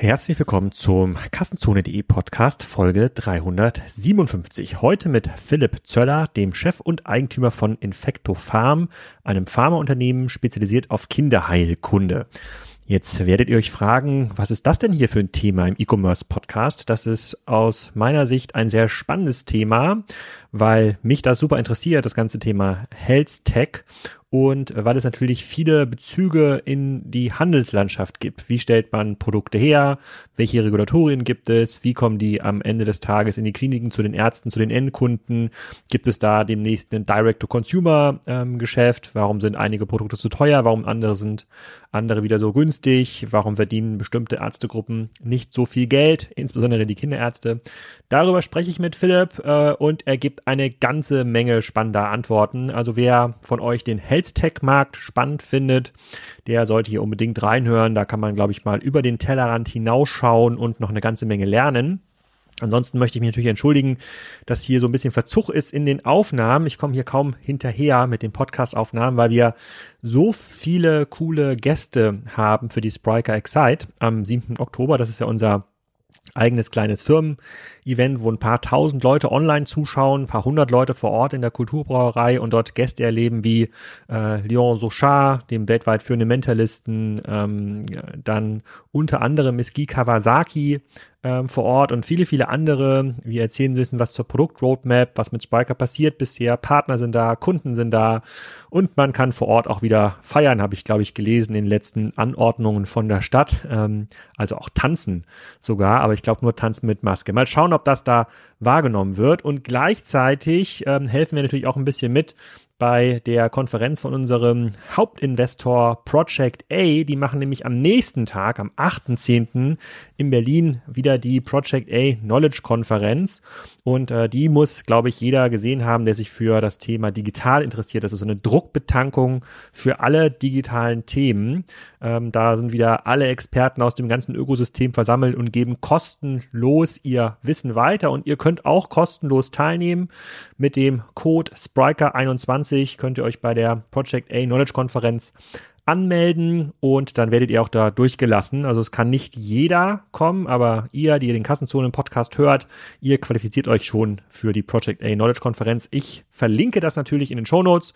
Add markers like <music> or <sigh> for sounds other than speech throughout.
Herzlich willkommen zum Kassenzone.de Podcast Folge 357. Heute mit Philipp Zöller, dem Chef und Eigentümer von Infecto Farm, einem Pharmaunternehmen spezialisiert auf Kinderheilkunde. Jetzt werdet ihr euch fragen, was ist das denn hier für ein Thema im E-Commerce Podcast? Das ist aus meiner Sicht ein sehr spannendes Thema, weil mich das super interessiert, das ganze Thema Health Tech und weil es natürlich viele Bezüge in die Handelslandschaft gibt. Wie stellt man Produkte her? Welche Regulatorien gibt es? Wie kommen die am Ende des Tages in die Kliniken zu den Ärzten, zu den Endkunden? Gibt es da demnächst ein Direct-to-Consumer-Geschäft? Ähm, Warum sind einige Produkte zu teuer? Warum andere sind andere wieder so günstig? Warum verdienen bestimmte Ärztegruppen nicht so viel Geld, insbesondere die Kinderärzte? Darüber spreche ich mit Philipp äh, und er gibt eine ganze Menge spannender Antworten. Also wer von euch den Health Tech Markt spannend findet, der sollte hier unbedingt reinhören. Da kann man, glaube ich, mal über den Tellerrand hinausschauen und noch eine ganze Menge lernen. Ansonsten möchte ich mich natürlich entschuldigen, dass hier so ein bisschen Verzug ist in den Aufnahmen. Ich komme hier kaum hinterher mit den Podcast-Aufnahmen, weil wir so viele coole Gäste haben für die Spriker Excite am 7. Oktober. Das ist ja unser eigenes kleines Firmen-Event, wo ein paar tausend Leute online zuschauen, ein paar hundert Leute vor Ort in der Kulturbrauerei und dort Gäste erleben wie äh, Leon Sochard, dem weltweit führenden Mentalisten, ähm, dann unter anderem Guy Kawasaki ähm, vor Ort und viele, viele andere. Wir erzählen ein bisschen was zur Produktroadmap, was mit Spiker passiert bisher. Partner sind da, Kunden sind da und man kann vor Ort auch wieder feiern, habe ich, glaube ich, gelesen in den letzten Anordnungen von der Stadt. Ähm, also auch tanzen sogar, aber ich glaube nur tanzen mit Maske. Mal schauen, ob das da wahrgenommen wird. Und gleichzeitig ähm, helfen wir natürlich auch ein bisschen mit, bei der Konferenz von unserem Hauptinvestor Project A. Die machen nämlich am nächsten Tag, am 8.10. in Berlin wieder die Project A Knowledge Konferenz. Und äh, die muss, glaube ich, jeder gesehen haben, der sich für das Thema digital interessiert. Das ist so eine Druckbetankung für alle digitalen Themen. Ähm, da sind wieder alle Experten aus dem ganzen Ökosystem versammelt und geben kostenlos ihr Wissen weiter. Und ihr könnt auch kostenlos teilnehmen mit dem Code Spriker21 2020 könnt ihr euch bei der Project A Knowledge Konferenz anmelden und dann werdet ihr auch da durchgelassen. Also es kann nicht jeder kommen, aber ihr, die ihr den Kassenzonen Podcast hört, ihr qualifiziert euch schon für die Project A Knowledge Konferenz. Ich verlinke das natürlich in den Show Notes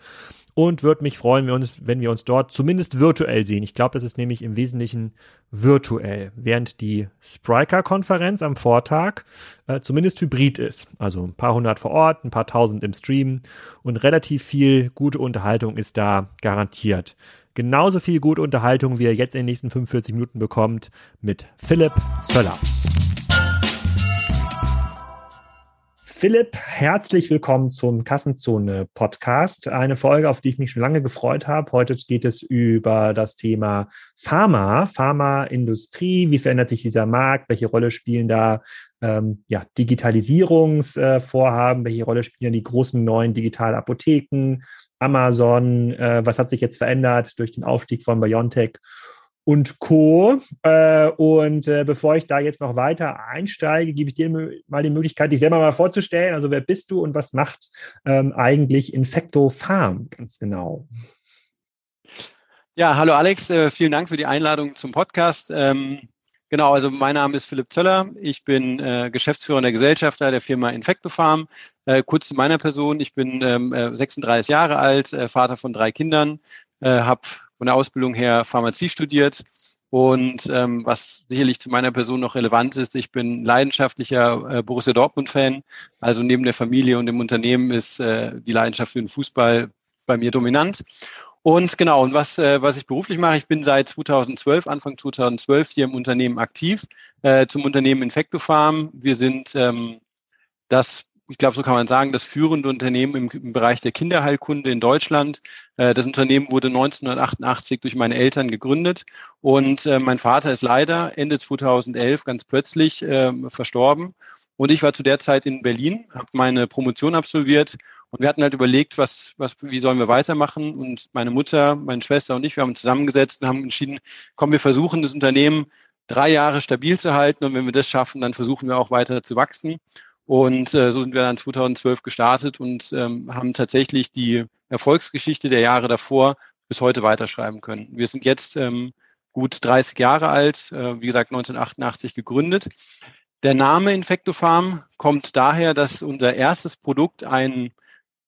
und würde mich freuen, wenn wir, uns, dort zumindest virtuell sehen. Ich glaube, das ist nämlich im Wesentlichen virtuell, während die Spriker-Konferenz am Vortag äh, zumindest hybrid ist. Also ein paar hundert vor Ort, ein paar tausend im Stream und relativ viel gute Unterhaltung ist da garantiert. Genauso viel gute Unterhaltung, wie ihr jetzt in den nächsten 45 Minuten bekommt mit Philipp Zöller. Philipp, herzlich willkommen zum Kassenzone Podcast. Eine Folge, auf die ich mich schon lange gefreut habe. Heute geht es über das Thema Pharma, Pharmaindustrie. Wie verändert sich dieser Markt? Welche Rolle spielen da ähm, ja, Digitalisierungsvorhaben? Welche Rolle spielen die großen neuen Digitalapotheken? Amazon? Äh, was hat sich jetzt verändert durch den Aufstieg von BioNTech? Und Co. Äh, und äh, bevor ich da jetzt noch weiter einsteige, gebe ich dir mal die Möglichkeit, dich selber mal vorzustellen. Also wer bist du und was macht ähm, eigentlich Infecto Farm ganz genau? Ja, hallo Alex, äh, vielen Dank für die Einladung zum Podcast. Ähm, genau, also mein Name ist Philipp Zöller. Ich bin äh, Geschäftsführer der Gesellschafter der Firma Infecto Farm. Äh, kurz zu meiner Person. Ich bin ähm, 36 äh, Jahre alt, Vater von drei Kindern, habe von der Ausbildung her Pharmazie studiert. Und ähm, was sicherlich zu meiner Person noch relevant ist, ich bin leidenschaftlicher äh, Borussia Dortmund-Fan. Also neben der Familie und dem Unternehmen ist äh, die Leidenschaft für den Fußball bei mir dominant. Und genau, und was, äh, was ich beruflich mache, ich bin seit 2012, Anfang 2012 hier im Unternehmen aktiv, äh, zum Unternehmen Infectofarm. Wir sind ähm, das ich glaube, so kann man sagen, das führende Unternehmen im, im Bereich der Kinderheilkunde in Deutschland. Äh, das Unternehmen wurde 1988 durch meine Eltern gegründet und äh, mein Vater ist leider Ende 2011 ganz plötzlich äh, verstorben. Und ich war zu der Zeit in Berlin, habe meine Promotion absolviert und wir hatten halt überlegt, was, was, wie sollen wir weitermachen. Und meine Mutter, meine Schwester und ich, wir haben uns zusammengesetzt und haben entschieden, komm, wir versuchen das Unternehmen drei Jahre stabil zu halten und wenn wir das schaffen, dann versuchen wir auch weiter zu wachsen. Und äh, so sind wir dann 2012 gestartet und ähm, haben tatsächlich die Erfolgsgeschichte der Jahre davor bis heute weiterschreiben können. Wir sind jetzt ähm, gut 30 Jahre alt, äh, wie gesagt 1988 gegründet. Der Name Infectofarm kommt daher, dass unser erstes Produkt ein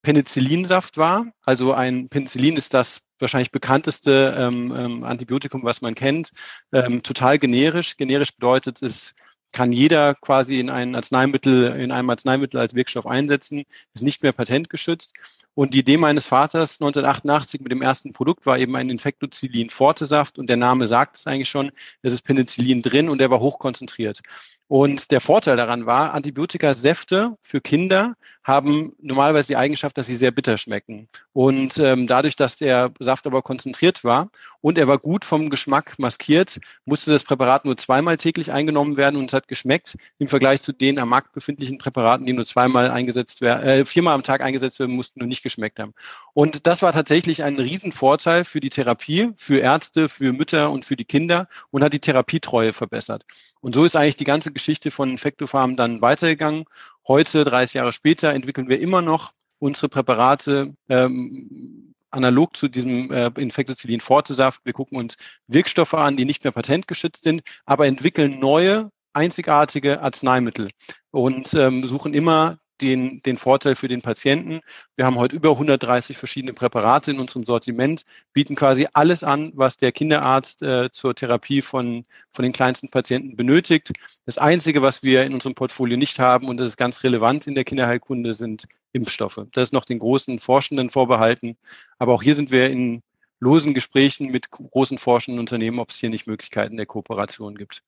Penicillinsaft war. Also ein Penicillin ist das wahrscheinlich bekannteste ähm, ähm, Antibiotikum, was man kennt. Ähm, total generisch. Generisch bedeutet, es kann jeder quasi in ein Arzneimittel, in einem Arzneimittel als Wirkstoff einsetzen, ist nicht mehr patentgeschützt. Und die Idee meines Vaters 1988 mit dem ersten Produkt war eben ein Infektozilin Fortesaft und der Name sagt es eigentlich schon, es ist Penicillin drin und der war hochkonzentriert. Und der Vorteil daran war, Antibiotikasäfte für Kinder haben normalerweise die Eigenschaft, dass sie sehr bitter schmecken. Und ähm, dadurch, dass der Saft aber konzentriert war und er war gut vom Geschmack maskiert, musste das Präparat nur zweimal täglich eingenommen werden und es hat geschmeckt im Vergleich zu den am Markt befindlichen Präparaten, die nur zweimal eingesetzt werden, äh, viermal am Tag eingesetzt werden mussten und nicht geschmeckt haben. Und das war tatsächlich ein Riesenvorteil für die Therapie, für Ärzte, für Mütter und für die Kinder und hat die Therapietreue verbessert. Und so ist eigentlich die ganze Geschichte von Infectofarm dann weitergegangen. Heute, 30 Jahre später, entwickeln wir immer noch unsere Präparate ähm, analog zu diesem äh, Infektozidin Fortesaft. Wir gucken uns Wirkstoffe an, die nicht mehr patentgeschützt sind, aber entwickeln neue, einzigartige Arzneimittel und ähm, suchen immer den, den Vorteil für den Patienten. Wir haben heute über 130 verschiedene Präparate in unserem Sortiment, bieten quasi alles an, was der Kinderarzt äh, zur Therapie von, von den kleinsten Patienten benötigt. Das Einzige, was wir in unserem Portfolio nicht haben, und das ist ganz relevant in der Kinderheilkunde, sind Impfstoffe. Das ist noch den großen Forschenden vorbehalten. Aber auch hier sind wir in losen Gesprächen mit großen forschenden Unternehmen, ob es hier nicht Möglichkeiten der Kooperation gibt.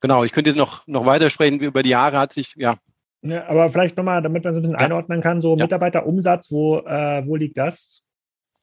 Genau, ich könnte jetzt noch, noch weitersprechen. Über die Jahre hat sich ja ja, aber vielleicht nochmal, damit man so ein bisschen ja. einordnen kann, so ja. Mitarbeiterumsatz, wo, äh, wo liegt das?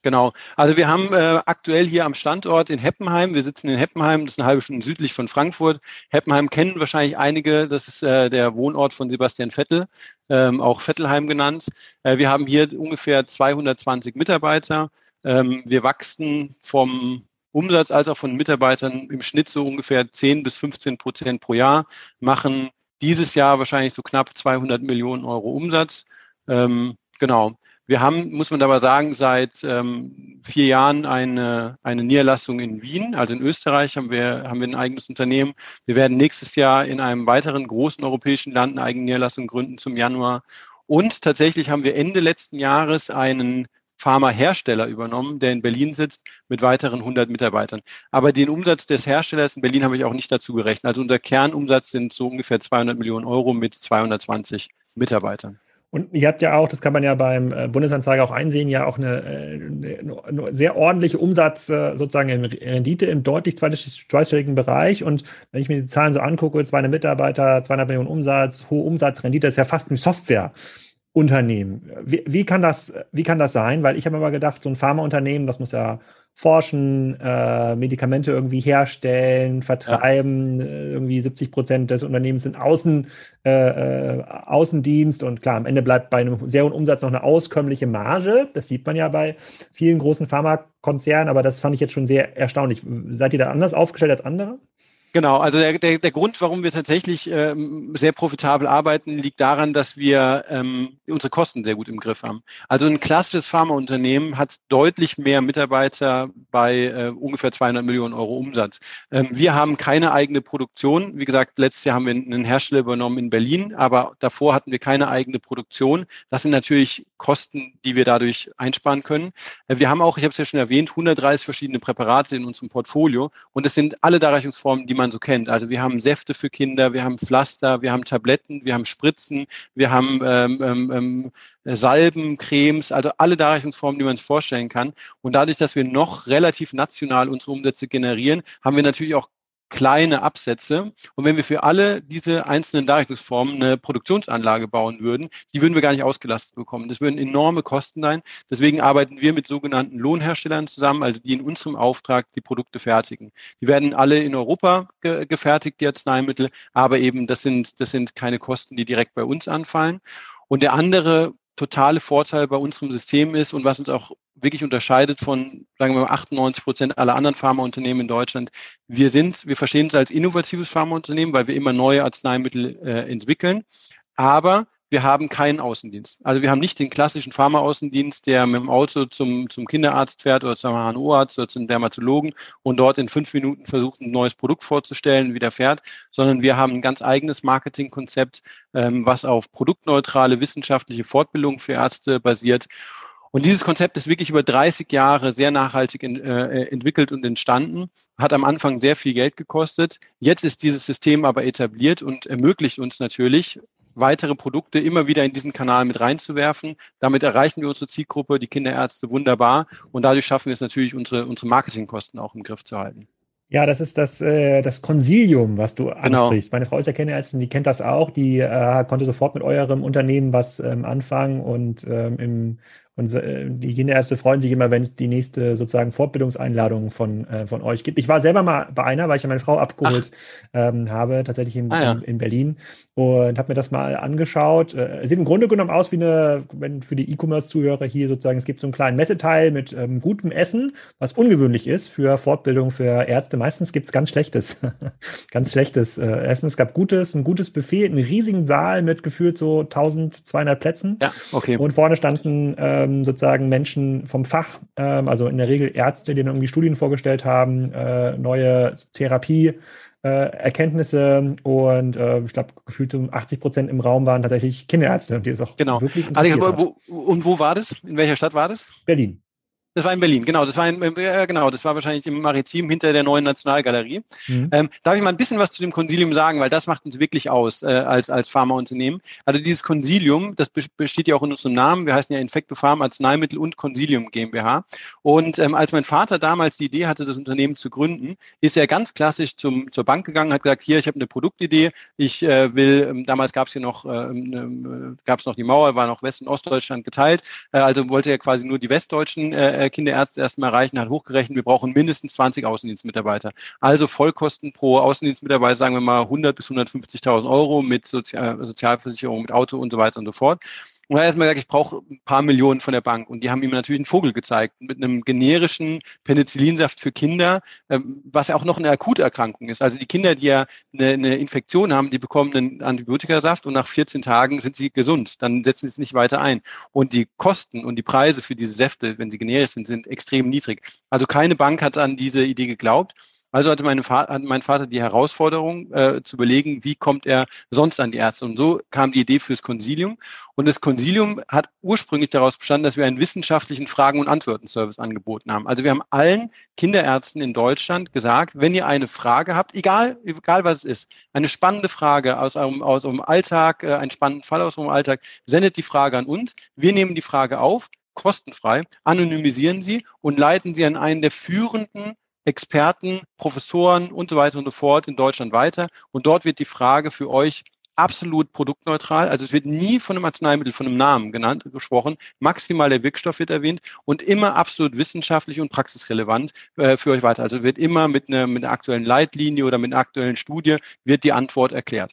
Genau. Also wir haben äh, aktuell hier am Standort in Heppenheim, wir sitzen in Heppenheim, das ist eine halbe Stunde südlich von Frankfurt. Heppenheim kennen wahrscheinlich einige, das ist äh, der Wohnort von Sebastian Vettel, ähm, auch Vettelheim genannt. Äh, wir haben hier ungefähr 220 Mitarbeiter. Ähm, wir wachsen vom Umsatz als auch von Mitarbeitern im Schnitt so ungefähr 10 bis 15 Prozent pro Jahr, machen dieses Jahr wahrscheinlich so knapp 200 Millionen Euro Umsatz. Ähm, genau. Wir haben, muss man dabei sagen, seit ähm, vier Jahren eine, eine Niederlassung in Wien, also in Österreich haben wir, haben wir ein eigenes Unternehmen. Wir werden nächstes Jahr in einem weiteren großen europäischen Land eine eigene Niederlassung gründen zum Januar. Und tatsächlich haben wir Ende letzten Jahres einen Pharmahersteller übernommen, der in Berlin sitzt mit weiteren 100 Mitarbeitern. Aber den Umsatz des Herstellers in Berlin habe ich auch nicht dazu gerechnet. Also unser Kernumsatz sind so ungefähr 200 Millionen Euro mit 220 Mitarbeitern. Und ihr habt ja auch, das kann man ja beim äh, Bundesanzeiger auch einsehen, ja auch eine, äh, eine sehr ordentliche Umsatz äh, sozusagen in Rendite im deutlich zweistelligen Bereich. Und wenn ich mir die Zahlen so angucke, 200 Mitarbeiter, 200 Millionen Umsatz, hohe Umsatzrendite, das ist ja fast ein Software. Unternehmen. Wie, wie, kann das, wie kann das sein? Weil ich habe immer gedacht, so ein Pharmaunternehmen, das muss ja forschen, äh, Medikamente irgendwie herstellen, vertreiben. Ja. Äh, irgendwie 70 Prozent des Unternehmens sind Außen, äh, äh, Außendienst und klar, am Ende bleibt bei einem sehr hohen Umsatz noch eine auskömmliche Marge. Das sieht man ja bei vielen großen Pharmakonzernen, aber das fand ich jetzt schon sehr erstaunlich. Seid ihr da anders aufgestellt als andere? Genau, also der, der, der Grund, warum wir tatsächlich ähm, sehr profitabel arbeiten, liegt daran, dass wir ähm, unsere Kosten sehr gut im Griff haben. Also ein klassisches Pharmaunternehmen hat deutlich mehr Mitarbeiter bei äh, ungefähr 200 Millionen Euro Umsatz. Ähm, wir haben keine eigene Produktion. Wie gesagt, letztes Jahr haben wir einen Hersteller übernommen in Berlin, aber davor hatten wir keine eigene Produktion. Das sind natürlich Kosten, die wir dadurch einsparen können. Äh, wir haben auch, ich habe es ja schon erwähnt, 130 verschiedene Präparate in unserem Portfolio und es sind alle Darreichungsformen, die man so kennt. Also wir haben Säfte für Kinder, wir haben Pflaster, wir haben Tabletten, wir haben Spritzen, wir haben ähm, ähm, ähm Salben, Cremes, also alle Darreichungsformen, die man sich vorstellen kann. Und dadurch, dass wir noch relativ national unsere Umsätze generieren, haben wir natürlich auch kleine Absätze. Und wenn wir für alle diese einzelnen Darreichungsformen eine Produktionsanlage bauen würden, die würden wir gar nicht ausgelastet bekommen. Das würden enorme Kosten sein. Deswegen arbeiten wir mit sogenannten Lohnherstellern zusammen, also die in unserem Auftrag die Produkte fertigen. Die werden alle in Europa ge gefertigt, die Arzneimittel, aber eben das sind, das sind keine Kosten, die direkt bei uns anfallen. Und der andere totale Vorteil bei unserem System ist und was uns auch wirklich unterscheidet von, sagen wir mal, 98 Prozent aller anderen Pharmaunternehmen in Deutschland. Wir sind, wir verstehen uns als innovatives Pharmaunternehmen, weil wir immer neue Arzneimittel äh, entwickeln. Aber wir haben keinen Außendienst. Also wir haben nicht den klassischen Pharma-Außendienst, der mit dem Auto zum, zum Kinderarzt fährt oder zum HNO-Arzt oder zum Dermatologen und dort in fünf Minuten versucht, ein neues Produkt vorzustellen, wieder fährt, sondern wir haben ein ganz eigenes Marketingkonzept, ähm, was auf produktneutrale wissenschaftliche Fortbildung für Ärzte basiert. Und dieses Konzept ist wirklich über 30 Jahre sehr nachhaltig in, äh, entwickelt und entstanden, hat am Anfang sehr viel Geld gekostet. Jetzt ist dieses System aber etabliert und ermöglicht uns natürlich, weitere Produkte immer wieder in diesen Kanal mit reinzuwerfen. Damit erreichen wir unsere Zielgruppe, die Kinderärzte, wunderbar. Und dadurch schaffen wir es natürlich, unsere, unsere Marketingkosten auch im Griff zu halten. Ja, das ist das, äh, das Konsilium, was du genau. ansprichst. Meine Frau ist ja Kinderärztin, die kennt das auch. Die äh, konnte sofort mit eurem Unternehmen was ähm, anfangen und ähm, im und äh, die Kinderärzte freuen sich immer, wenn es die nächste sozusagen Fortbildungseinladung von, äh, von euch gibt. Ich war selber mal bei einer, weil ich ja meine Frau abgeholt ähm, habe, tatsächlich in, ah, ja. in, in, Berlin und habe mir das mal angeschaut. Äh, sieht im Grunde genommen aus wie eine, wenn für die E-Commerce-Zuhörer hier sozusagen, es gibt so einen kleinen Messeteil mit ähm, gutem Essen, was ungewöhnlich ist für Fortbildung für Ärzte. Meistens gibt es ganz schlechtes, <laughs> ganz schlechtes äh, Essen. Es gab gutes, ein gutes Buffet, einen riesigen Saal mit gefühlt so 1200 Plätzen. Ja, okay. Und vorne standen äh, ähm, sozusagen Menschen vom Fach, ähm, also in der Regel Ärzte, die dann irgendwie Studien vorgestellt haben, äh, neue Therapie. Äh, Erkenntnisse und äh, ich glaube, gefühlt um 80 Prozent im Raum waren tatsächlich Kinderärzte und die ist auch genau. wirklich interessiert Alex, wo, und wo war das? In welcher Stadt war das? Berlin. Das war in Berlin, genau. Das war in, äh, genau, das war wahrscheinlich im Maritim hinter der neuen Nationalgalerie. Mhm. Ähm, darf ich mal ein bisschen was zu dem Konsilium sagen, weil das macht uns wirklich aus äh, als als Pharmaunternehmen. Also dieses Konsilium, das besteht ja auch in unserem Namen. Wir heißen ja Infecto Pharma Arzneimittel und Konsilium GmbH. Und ähm, als mein Vater damals die Idee hatte, das Unternehmen zu gründen, ist er ganz klassisch zum zur Bank gegangen, hat gesagt, hier, ich habe eine Produktidee, ich äh, will. Ähm, damals gab es hier noch äh, äh, gab es noch die Mauer, war noch West- und Ostdeutschland geteilt. Äh, also wollte er quasi nur die Westdeutschen äh, Kinderärzte erstmal erreichen, hat hochgerechnet, wir brauchen mindestens 20 Außendienstmitarbeiter. Also Vollkosten pro Außendienstmitarbeiter, sagen wir mal 100 bis 150.000 Euro mit Sozial Sozialversicherung, mit Auto und so weiter und so fort. Und er hat erstmal gesagt, ich brauche ein paar Millionen von der Bank. Und die haben ihm natürlich einen Vogel gezeigt mit einem generischen Penicillinsaft für Kinder, ähm, was ja auch noch eine Akuterkrankung ist. Also die Kinder, die ja eine, eine Infektion haben, die bekommen einen Antibiotikasaft und nach 14 Tagen sind sie gesund. Dann setzen sie es nicht weiter ein. Und die Kosten und die Preise für diese Säfte, wenn sie generisch sind, sind extrem niedrig. Also keine Bank hat an diese Idee geglaubt. Also hatte, meine hatte mein Vater die Herausforderung äh, zu überlegen, wie kommt er sonst an die Ärzte. Und so kam die Idee fürs Konsilium. Und das Konsilium hat ursprünglich daraus bestanden, dass wir einen wissenschaftlichen Fragen- und Antworten-Service angeboten haben. Also wir haben allen Kinderärzten in Deutschland gesagt, wenn ihr eine Frage habt, egal, egal was es ist, eine spannende Frage aus eurem, aus eurem Alltag, äh, einen spannenden Fall aus eurem Alltag, sendet die Frage an uns. Wir nehmen die Frage auf, kostenfrei, anonymisieren sie und leiten sie an einen der führenden Experten, Professoren und so weiter und so fort in Deutschland weiter. Und dort wird die Frage für euch absolut produktneutral. Also es wird nie von einem Arzneimittel, von einem Namen genannt, gesprochen. Maximal der Wirkstoff wird erwähnt und immer absolut wissenschaftlich und praxisrelevant äh, für euch weiter. Also wird immer mit einer, mit einer aktuellen Leitlinie oder mit einer aktuellen Studie wird die Antwort erklärt.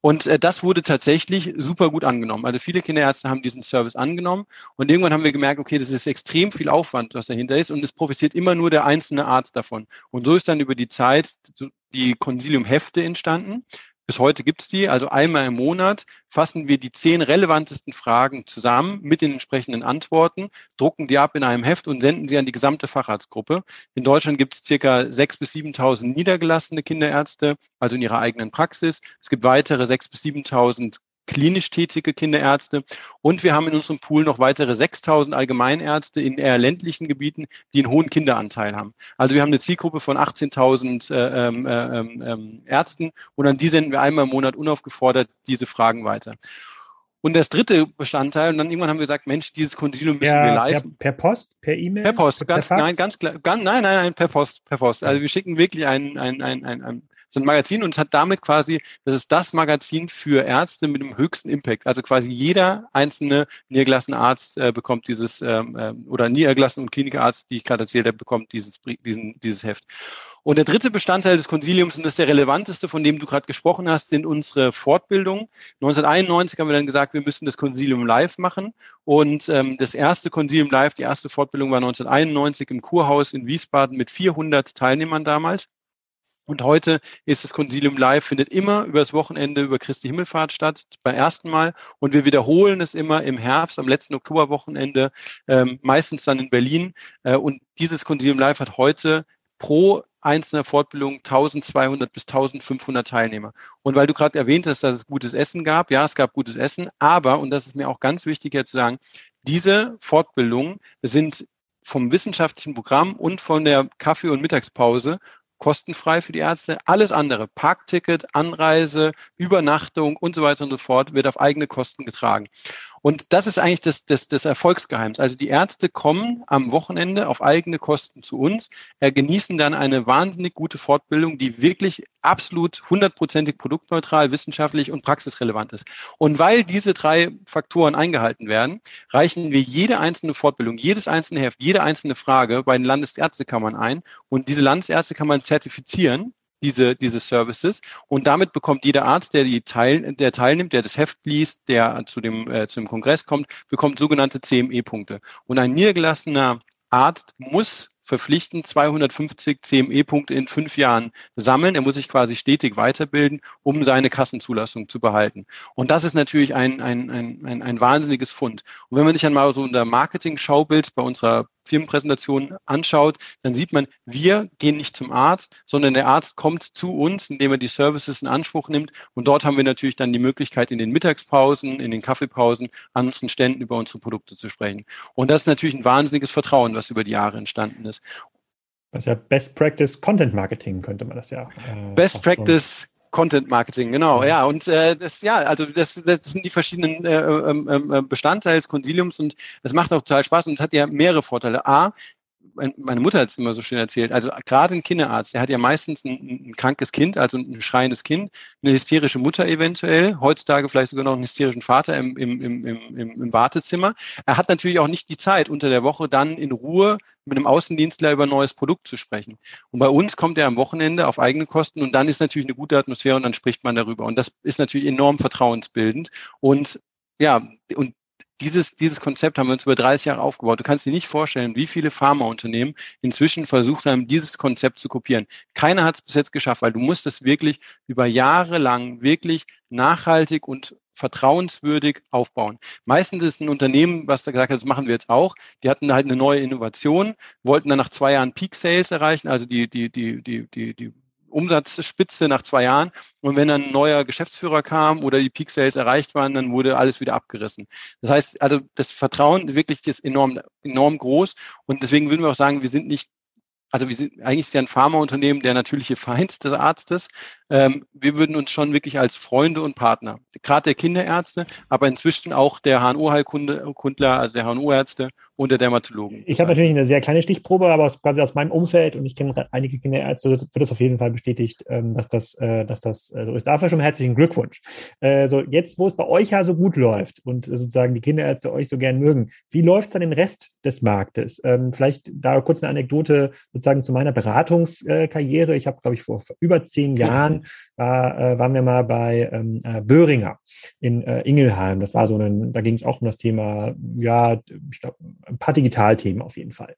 Und äh, das wurde tatsächlich super gut angenommen. Also viele Kinderärzte haben diesen Service angenommen und irgendwann haben wir gemerkt, okay, das ist extrem viel Aufwand, was dahinter ist und es profitiert immer nur der einzelne Arzt davon. Und so ist dann über die Zeit die Consilium-Hefte entstanden. Bis heute gibt es die. Also einmal im Monat fassen wir die zehn relevantesten Fragen zusammen mit den entsprechenden Antworten, drucken die ab in einem Heft und senden sie an die gesamte Facharztgruppe. In Deutschland gibt es circa 6.000 bis 7.000 niedergelassene Kinderärzte, also in ihrer eigenen Praxis. Es gibt weitere 6.000 bis 7.000 klinisch tätige Kinderärzte. Und wir haben in unserem Pool noch weitere 6000 Allgemeinärzte in eher ländlichen Gebieten, die einen hohen Kinderanteil haben. Also wir haben eine Zielgruppe von 18.000 äh, ähm, äh, ähm, ähm, Ärzten und an die senden wir einmal im Monat unaufgefordert diese Fragen weiter. Und das dritte Bestandteil, und dann irgendwann haben wir gesagt, Mensch, dieses Konsilium müssen ja, wir live. Per, per, Post, per E-Mail? Per Post, ganz, per nein, ganz klar, ganz, nein, nein, nein, per Post, per Post. Also wir schicken wirklich ein, ein, ein, ein, ein so ein Magazin und es hat damit quasi, das ist das Magazin für Ärzte mit dem höchsten Impact. Also quasi jeder einzelne Niedergelassenarzt äh, bekommt dieses, ähm, äh, oder Niedergelassen- und Klinikarzt, die ich gerade erzählt habe, bekommt dieses, diesen, dieses Heft. Und der dritte Bestandteil des Konsiliums, und das ist der relevanteste, von dem du gerade gesprochen hast, sind unsere Fortbildungen. 1991 haben wir dann gesagt, wir müssen das Konsilium live machen. Und ähm, das erste Konsilium live, die erste Fortbildung war 1991 im Kurhaus in Wiesbaden mit 400 Teilnehmern damals. Und heute ist das Consilium Live, findet immer übers Wochenende über Christi Himmelfahrt statt, beim ersten Mal. Und wir wiederholen es immer im Herbst, am letzten Oktoberwochenende, ähm, meistens dann in Berlin. Äh, und dieses Consilium Live hat heute pro einzelner Fortbildung 1200 bis 1500 Teilnehmer. Und weil du gerade erwähnt hast, dass es gutes Essen gab, ja, es gab gutes Essen, aber, und das ist mir auch ganz wichtig jetzt zu sagen, diese Fortbildungen sind vom wissenschaftlichen Programm und von der Kaffee- und Mittagspause kostenfrei für die Ärzte. Alles andere, Parkticket, Anreise, Übernachtung und so weiter und so fort, wird auf eigene Kosten getragen. Und das ist eigentlich das, das, das Erfolgsgeheimnis. Also die Ärzte kommen am Wochenende auf eigene Kosten zu uns, äh, genießen dann eine wahnsinnig gute Fortbildung, die wirklich absolut hundertprozentig produktneutral, wissenschaftlich und praxisrelevant ist. Und weil diese drei Faktoren eingehalten werden, reichen wir jede einzelne Fortbildung, jedes einzelne Heft, jede einzelne Frage bei den Landesärztekammern ein und diese Landesärztekammern zertifizieren diese, diese Services. Und damit bekommt jeder Arzt, der die teil, der teilnimmt, der das Heft liest, der zu dem, äh, zu dem Kongress kommt, bekommt sogenannte CME-Punkte. Und ein niedergelassener Arzt muss verpflichtend 250 CME-Punkte in fünf Jahren sammeln. Er muss sich quasi stetig weiterbilden, um seine Kassenzulassung zu behalten. Und das ist natürlich ein, ein, ein, ein, ein wahnsinniges Fund. Und wenn man sich einmal so unser Marketing-Schaubild bei unserer Firmenpräsentation anschaut, dann sieht man, wir gehen nicht zum Arzt, sondern der Arzt kommt zu uns, indem er die Services in Anspruch nimmt. Und dort haben wir natürlich dann die Möglichkeit, in den Mittagspausen, in den Kaffeepausen an unseren Ständen über unsere Produkte zu sprechen. Und das ist natürlich ein wahnsinniges Vertrauen, was über die Jahre entstanden ist. Das ist ja Best Practice Content Marketing, könnte man das ja. Äh, Best Practice Content Marketing, genau, ja. Und äh, das, ja, also das, das sind die verschiedenen äh, ähm, ähm, äh, Bestandteile des Konsiliums und das macht auch total Spaß und hat ja mehrere Vorteile. A, meine Mutter hat es immer so schön erzählt, also gerade ein Kinderarzt, der hat ja meistens ein, ein, krankes Kind, also ein schreiendes Kind, eine hysterische Mutter eventuell, heutzutage vielleicht sogar noch einen hysterischen Vater im, im, im, im, im Wartezimmer. Er hat natürlich auch nicht die Zeit, unter der Woche dann in Ruhe mit einem Außendienstler über ein neues Produkt zu sprechen. Und bei uns kommt er am Wochenende auf eigene Kosten und dann ist natürlich eine gute Atmosphäre und dann spricht man darüber. Und das ist natürlich enorm vertrauensbildend. Und ja, und dieses, dieses Konzept haben wir uns über 30 Jahre aufgebaut. Du kannst dir nicht vorstellen, wie viele Pharmaunternehmen inzwischen versucht haben, dieses Konzept zu kopieren. Keiner hat es bis jetzt geschafft, weil du musst es wirklich über Jahre lang wirklich nachhaltig und vertrauenswürdig aufbauen. Meistens ist ein Unternehmen, was da gesagt hat, das machen wir jetzt auch. Die hatten halt eine neue Innovation, wollten dann nach zwei Jahren Peak Sales erreichen, also die, die, die, die, die, die Umsatzspitze nach zwei Jahren. Und wenn dann ein neuer Geschäftsführer kam oder die Peak Sales erreicht waren, dann wurde alles wieder abgerissen. Das heißt, also das Vertrauen wirklich ist enorm, enorm groß. Und deswegen würden wir auch sagen, wir sind nicht also wir sind eigentlich ist ja ein Pharmaunternehmen der natürliche Feind des Arztes. Ähm, wir würden uns schon wirklich als Freunde und Partner, gerade der Kinderärzte, aber inzwischen auch der HNO-Heilkundler, also der HNO-Ärzte und der Dermatologen. Ich habe natürlich eine sehr kleine Stichprobe, aber aus, quasi aus meinem Umfeld und ich kenne einige Kinderärzte, wird das auf jeden Fall bestätigt, ähm, dass das, äh, dass das äh, so ist. Dafür schon herzlichen Glückwunsch. Äh, so jetzt, wo es bei euch ja so gut läuft und sozusagen die Kinderärzte euch so gern mögen, wie läuft es an den Rest des Marktes? Ähm, vielleicht da kurz eine Anekdote sozusagen zu meiner Beratungskarriere. Ich habe, glaube ich, vor über zehn Jahren war, waren wir mal bei ähm, Böhringer in Ingelheim. Das war so ein, da ging es auch um das Thema, ja, ich glaube, ein paar Digitalthemen auf jeden Fall.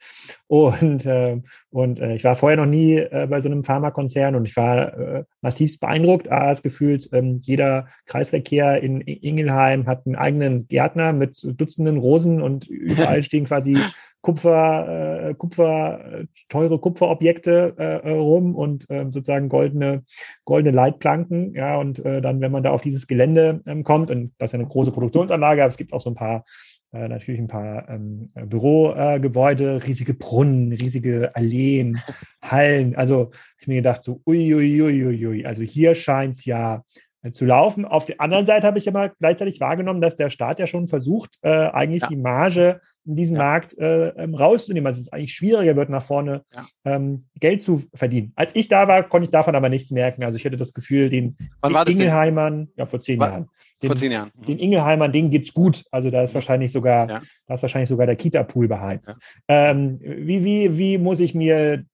Und, äh, und äh, ich war vorher noch nie äh, bei so einem Pharmakonzern und ich war äh, massiv beeindruckt, als gefühlt ähm, jeder Kreisverkehr in Ingelheim hat einen eigenen Gärtner mit Dutzenden Rosen und überall <laughs> stehen quasi Kupfer, äh, Kupfer, teure Kupferobjekte äh, rum und äh, sozusagen goldene, goldene Leitplanken. Ja, und äh, dann, wenn man da auf dieses Gelände ähm, kommt, und das ist ja eine große Produktionsanlage, aber es gibt auch so ein paar äh, natürlich ein paar ähm, Bürogebäude, äh, riesige Brunnen, riesige Alleen, Hallen. Also ich mir gedacht, so uiuiuiui, ui, ui, also hier scheint es ja äh, zu laufen. Auf der anderen Seite habe ich immer gleichzeitig wahrgenommen, dass der Staat ja schon versucht, äh, eigentlich ja. die Marge in diesem ja. Markt äh, ähm, rauszunehmen. Also es eigentlich schwieriger wird, nach vorne ja. ähm, Geld zu verdienen. Als ich da war, konnte ich davon aber nichts merken. Also ich hatte das Gefühl, den, Wann den Ingelheimern, ja, vor zehn war, Jahren. Den, vor zehn Jahren. Mhm. Den Ingelheimern, denen geht's gut. Also da ist wahrscheinlich sogar, ja. da ist wahrscheinlich sogar der Kita-Pool beheizt. Ähm, wie, wie, wie muss ich mir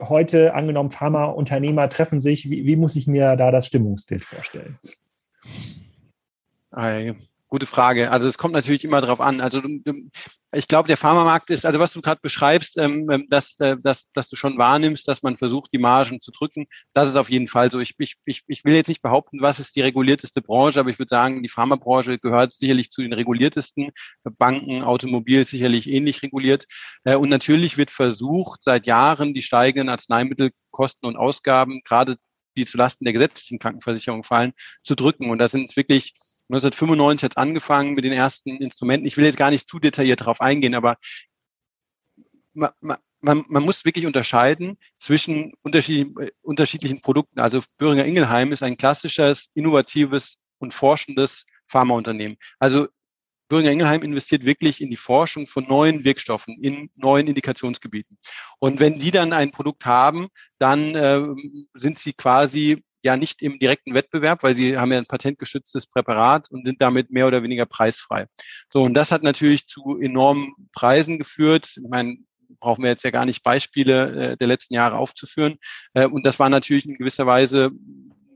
heute, angenommen, Pharmaunternehmer treffen sich, wie, wie muss ich mir da das Stimmungsbild vorstellen? Gute Frage. Also es kommt natürlich immer darauf an. Also ich glaube, der Pharmamarkt ist, also was du gerade beschreibst, ähm, ähm, dass, äh, dass, dass du schon wahrnimmst, dass man versucht, die Margen zu drücken, das ist auf jeden Fall so. Ich, ich, ich, will jetzt nicht behaupten, was ist die regulierteste Branche, aber ich würde sagen, die Pharmabranche gehört sicherlich zu den reguliertesten. Banken, Automobil sicherlich ähnlich reguliert. Äh, und natürlich wird versucht, seit Jahren die steigenden Arzneimittelkosten und Ausgaben, gerade die zulasten der gesetzlichen Krankenversicherung fallen, zu drücken. Und da sind wirklich 1995 hat es angefangen mit den ersten Instrumenten. Ich will jetzt gar nicht zu detailliert darauf eingehen, aber man, man, man muss wirklich unterscheiden zwischen unterschiedlichen, unterschiedlichen Produkten. Also Böhringer Ingelheim ist ein klassisches, innovatives und forschendes Pharmaunternehmen. Also Böhringer Ingelheim investiert wirklich in die Forschung von neuen Wirkstoffen in neuen Indikationsgebieten. Und wenn die dann ein Produkt haben, dann äh, sind sie quasi ja nicht im direkten Wettbewerb, weil sie haben ja ein patentgeschütztes Präparat und sind damit mehr oder weniger preisfrei. So, und das hat natürlich zu enormen Preisen geführt. Ich meine, brauchen wir jetzt ja gar nicht Beispiele äh, der letzten Jahre aufzuführen. Äh, und das war natürlich in gewisser Weise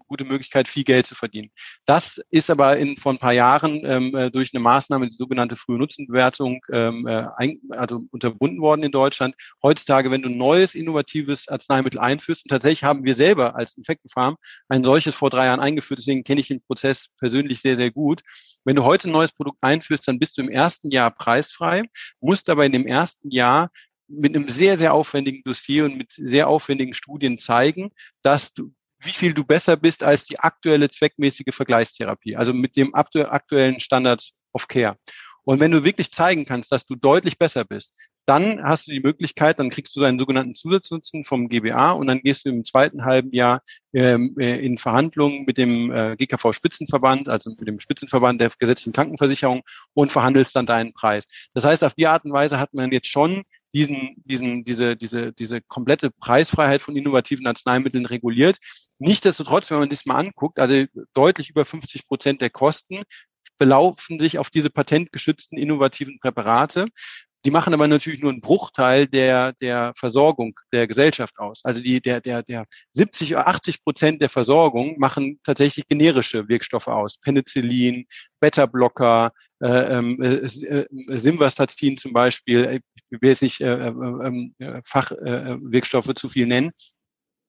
gute Möglichkeit, viel Geld zu verdienen. Das ist aber in, vor ein paar Jahren ähm, äh, durch eine Maßnahme, die sogenannte frühe Nutzenbewertung, ähm, äh, ein, also unterbunden worden in Deutschland. Heutzutage, wenn du ein neues, innovatives Arzneimittel einführst, und tatsächlich haben wir selber als Infektenfarm ein solches vor drei Jahren eingeführt, deswegen kenne ich den Prozess persönlich sehr, sehr gut. Wenn du heute ein neues Produkt einführst, dann bist du im ersten Jahr preisfrei, musst aber in dem ersten Jahr mit einem sehr, sehr aufwendigen Dossier und mit sehr aufwendigen Studien zeigen, dass du wie viel du besser bist als die aktuelle zweckmäßige Vergleichstherapie, also mit dem aktuellen Standard of Care. Und wenn du wirklich zeigen kannst, dass du deutlich besser bist, dann hast du die Möglichkeit, dann kriegst du einen sogenannten Zusatznutzen vom GBA und dann gehst du im zweiten halben Jahr ähm, äh, in Verhandlungen mit dem äh, GKV-Spitzenverband, also mit dem Spitzenverband der gesetzlichen Krankenversicherung und verhandelst dann deinen Preis. Das heißt, auf die Art und Weise hat man jetzt schon diesen, diesen, diese, diese, diese komplette Preisfreiheit von innovativen Arzneimitteln reguliert. Nichtsdestotrotz, wenn man das mal anguckt, also deutlich über 50 Prozent der Kosten belaufen sich auf diese patentgeschützten innovativen Präparate. Die machen aber natürlich nur einen Bruchteil der, der Versorgung der Gesellschaft aus. Also die, der, der, der 70 oder 80 Prozent der Versorgung machen tatsächlich generische Wirkstoffe aus. Penicillin, Beta-Blocker, äh, ähm, äh, äh, Simvastatin zum Beispiel. Ich will jetzt nicht äh, äh, ähm, äh Fachwirkstoffe äh, zu viel nennen.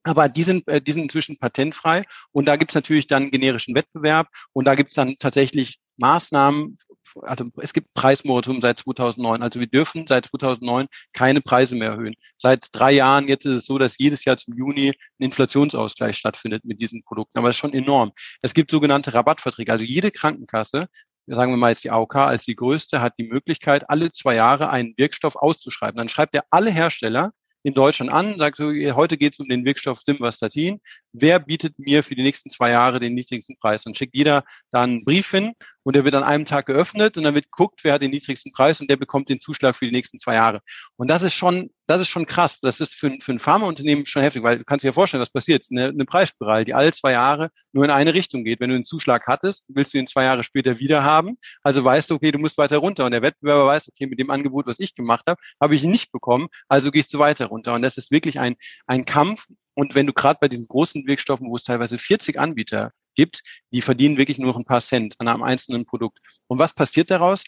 Aber die sind, äh, die sind inzwischen patentfrei und da gibt es natürlich dann generischen Wettbewerb und da gibt es dann tatsächlich Maßnahmen, also es gibt Preismoratorium seit 2009. Also wir dürfen seit 2009 keine Preise mehr erhöhen. Seit drei Jahren jetzt ist es so, dass jedes Jahr zum Juni ein Inflationsausgleich stattfindet mit diesen Produkten. Aber das ist schon enorm. Es gibt sogenannte Rabattverträge. Also jede Krankenkasse sagen wir mal jetzt die AOK als die größte, hat die Möglichkeit, alle zwei Jahre einen Wirkstoff auszuschreiben. Dann schreibt er alle Hersteller in Deutschland an, sagt heute geht es um den Wirkstoff Simvastatin. Wer bietet mir für die nächsten zwei Jahre den niedrigsten Preis? Und schickt jeder da einen Brief hin und der wird an einem Tag geöffnet und dann wird geguckt, wer hat den niedrigsten Preis und der bekommt den Zuschlag für die nächsten zwei Jahre. Und das ist schon, das ist schon krass. Das ist für, für ein Pharmaunternehmen schon heftig, weil du kannst dir ja vorstellen, was passiert. Eine, eine Preisspirale, die alle zwei Jahre nur in eine Richtung geht. Wenn du einen Zuschlag hattest, willst du ihn zwei Jahre später wieder haben. Also weißt du, okay, du musst weiter runter. Und der Wettbewerber weiß, okay, mit dem Angebot, was ich gemacht habe, habe ich ihn nicht bekommen. Also gehst du weiter runter. Und das ist wirklich ein, ein Kampf. Und wenn du gerade bei diesen großen Wirkstoffen, wo es teilweise 40 Anbieter gibt, die verdienen wirklich nur noch ein paar Cent an einem einzelnen Produkt. Und was passiert daraus?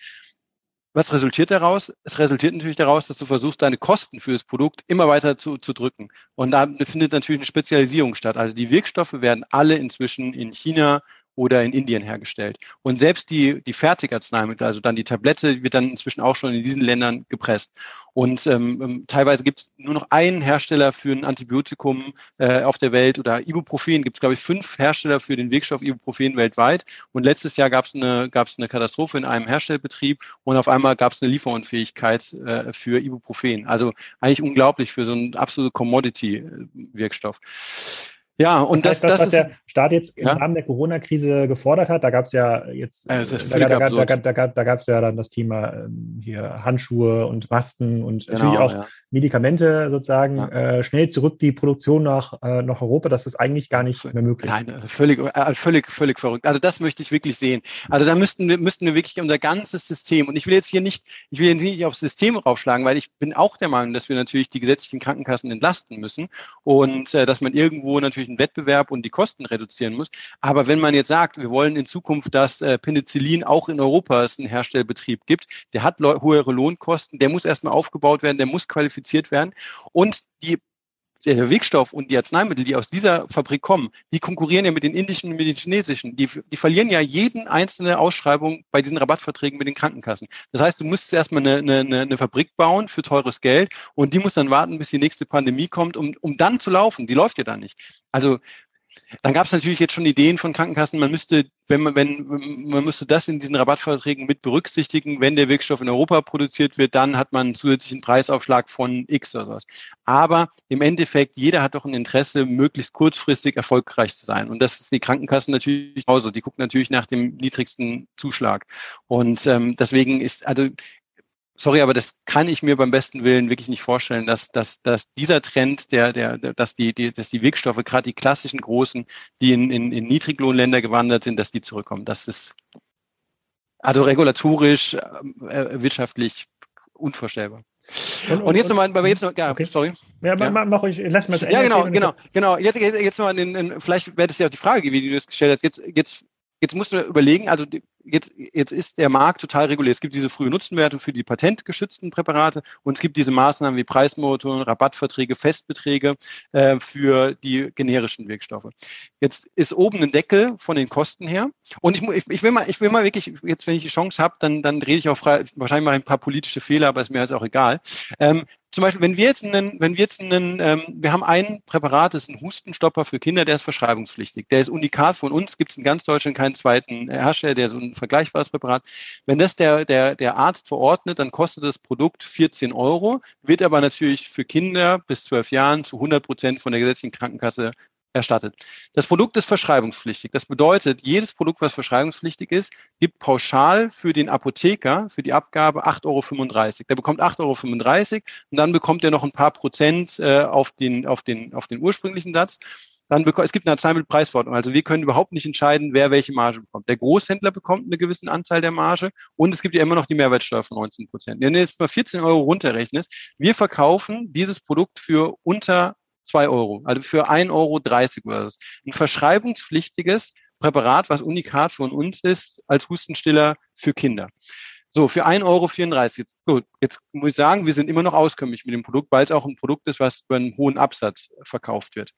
Was resultiert daraus? Es resultiert natürlich daraus, dass du versuchst, deine Kosten für das Produkt immer weiter zu, zu drücken. Und da findet natürlich eine Spezialisierung statt. Also die Wirkstoffe werden alle inzwischen in China oder in Indien hergestellt. Und selbst die, die Fertigarzneimittel, also dann die Tablette, wird dann inzwischen auch schon in diesen Ländern gepresst. Und ähm, ähm teilweise gibt es nur noch einen Hersteller für ein Antibiotikum äh, auf der Welt oder Ibuprofen gibt es, glaube ich, fünf Hersteller für den Wirkstoff Ibuprofen weltweit. Und letztes Jahr gab es eine, gab's eine Katastrophe in einem Herstellbetrieb und auf einmal gab es eine Lieferunfähigkeit äh, für Ibuprofen. Also eigentlich unglaublich für so einen absolute Commodity-Wirkstoff. Ja, und das, heißt, das, das, was der Staat jetzt im ja? Rahmen der Corona-Krise gefordert hat, da gab es ja jetzt, ja, da, da, da, da, da gab es ja dann das Thema ähm, hier Handschuhe und Masken und genau, natürlich auch ja. Medikamente sozusagen äh, schnell zurück die Produktion nach, äh, nach Europa. Das ist eigentlich gar nicht mehr möglich. Nein, völlig, äh, völlig, völlig verrückt. Also das möchte ich wirklich sehen. Also da müssten wir, müssten wir wirklich unser ganzes System und ich will jetzt hier nicht, ich will jetzt nicht aufs System raufschlagen, weil ich bin auch der Meinung, dass wir natürlich die gesetzlichen Krankenkassen entlasten müssen und äh, dass man irgendwo natürlich natürlich einen Wettbewerb und die Kosten reduzieren muss. Aber wenn man jetzt sagt, wir wollen in Zukunft, dass äh, Penicillin auch in Europa einen Herstellbetrieb gibt, der hat höhere Lohnkosten, der muss erstmal aufgebaut werden, der muss qualifiziert werden und die der Wirkstoff und die Arzneimittel, die aus dieser Fabrik kommen, die konkurrieren ja mit den indischen und mit den chinesischen. Die, die verlieren ja jeden einzelne Ausschreibung bei diesen Rabattverträgen mit den Krankenkassen. Das heißt, du musst erstmal eine, eine, eine Fabrik bauen für teures Geld und die muss dann warten, bis die nächste Pandemie kommt, um, um dann zu laufen. Die läuft ja dann nicht. Also dann gab es natürlich jetzt schon Ideen von Krankenkassen, man müsste, wenn man, wenn, man müsste das in diesen Rabattverträgen mit berücksichtigen, wenn der Wirkstoff in Europa produziert wird, dann hat man einen zusätzlichen Preisaufschlag von X oder sowas. Aber im Endeffekt, jeder hat doch ein Interesse, möglichst kurzfristig erfolgreich zu sein. Und das ist die Krankenkassen natürlich genauso. Die gucken natürlich nach dem niedrigsten Zuschlag. Und ähm, deswegen ist, also sorry, aber das kann ich mir beim besten Willen wirklich nicht vorstellen, dass, dass, dass dieser Trend, der, der, dass die, die, dass die Wirkstoffe, gerade die klassischen großen, die in, in, in Niedriglohnländer gewandert sind, dass die zurückkommen. Das ist also regulatorisch, äh, wirtschaftlich unvorstellbar. Und, und, und jetzt nochmal, aber jetzt noch, ja, okay. sorry. Ja, ja. Mach, mach ich, lass mal Ja, genau, genau, genau. Jetzt, jetzt, jetzt nochmal, in, in, vielleicht wäre das ja auch die Frage, wie du das gestellt hast. Jetzt, jetzt Jetzt musst du überlegen, also jetzt, jetzt ist der Markt total reguliert. Es gibt diese frühe Nutzenwertung für die patentgeschützten Präparate und es gibt diese Maßnahmen wie Preismotoren, Rabattverträge, Festbeträge äh, für die generischen Wirkstoffe. Jetzt ist oben ein Deckel von den Kosten her und ich, ich, ich will mal, ich will mal wirklich, jetzt wenn ich die Chance habe, dann, dann rede ich auch frei, wahrscheinlich mal ein paar politische Fehler, aber ist mir jetzt auch egal. Ähm, zum Beispiel, wenn wir jetzt einen, wenn wir jetzt einen, ähm, wir haben ein Präparat, das ist ein Hustenstopper für Kinder, der ist verschreibungspflichtig. Der ist unikat von uns, gibt es in ganz Deutschland keinen zweiten Hersteller, der so ein vergleichbares Präparat. Wenn das der, der, der Arzt verordnet, dann kostet das Produkt 14 Euro, wird aber natürlich für Kinder bis 12 Jahren zu 100 Prozent von der gesetzlichen Krankenkasse erstattet. Das Produkt ist verschreibungspflichtig. Das bedeutet, jedes Produkt, was verschreibungspflichtig ist, gibt pauschal für den Apotheker für die Abgabe 8,35 Euro. Der bekommt 8,35 Euro und dann bekommt er noch ein paar Prozent äh, auf, den, auf, den, auf den ursprünglichen Satz. Dann bekommt, es gibt eine Arzneimittelpreisverordnung. Also wir können überhaupt nicht entscheiden, wer welche Marge bekommt. Der Großhändler bekommt eine gewisse Anzahl der Marge und es gibt ja immer noch die Mehrwertsteuer von 19 Prozent. Wenn du jetzt mal 14 Euro runterrechnest, wir verkaufen dieses Produkt für unter zwei Euro, also für ein Euro dreißig oder so. Ein verschreibungspflichtiges Präparat, was unikat von uns ist, als Hustenstiller für Kinder. So, für 1,34 Euro. Gut, jetzt muss ich sagen, wir sind immer noch auskömmlich mit dem Produkt, weil es auch ein Produkt ist, was über einen hohen Absatz verkauft wird.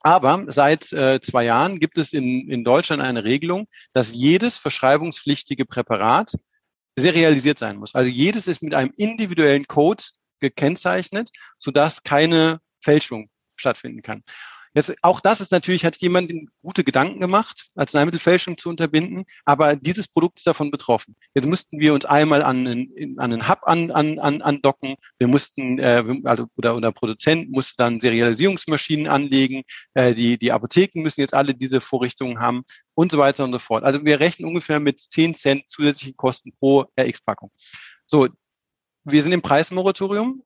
Aber seit äh, zwei Jahren gibt es in, in Deutschland eine Regelung, dass jedes verschreibungspflichtige Präparat serialisiert sein muss. Also jedes ist mit einem individuellen Code gekennzeichnet, sodass keine Fälschung stattfinden kann. Jetzt, auch das ist natürlich, hat jemand gute Gedanken gemacht, Arzneimittelfälschung zu unterbinden, aber dieses Produkt ist davon betroffen. Jetzt mussten wir uns einmal an einen, an einen Hub an, an, an, andocken, wir mussten, äh, also, oder, oder Produzent musste dann Serialisierungsmaschinen anlegen, äh, die, die Apotheken müssen jetzt alle diese Vorrichtungen haben und so weiter und so fort. Also wir rechnen ungefähr mit 10 Cent zusätzlichen Kosten pro RX-Packung. So, wir sind im Preismoratorium.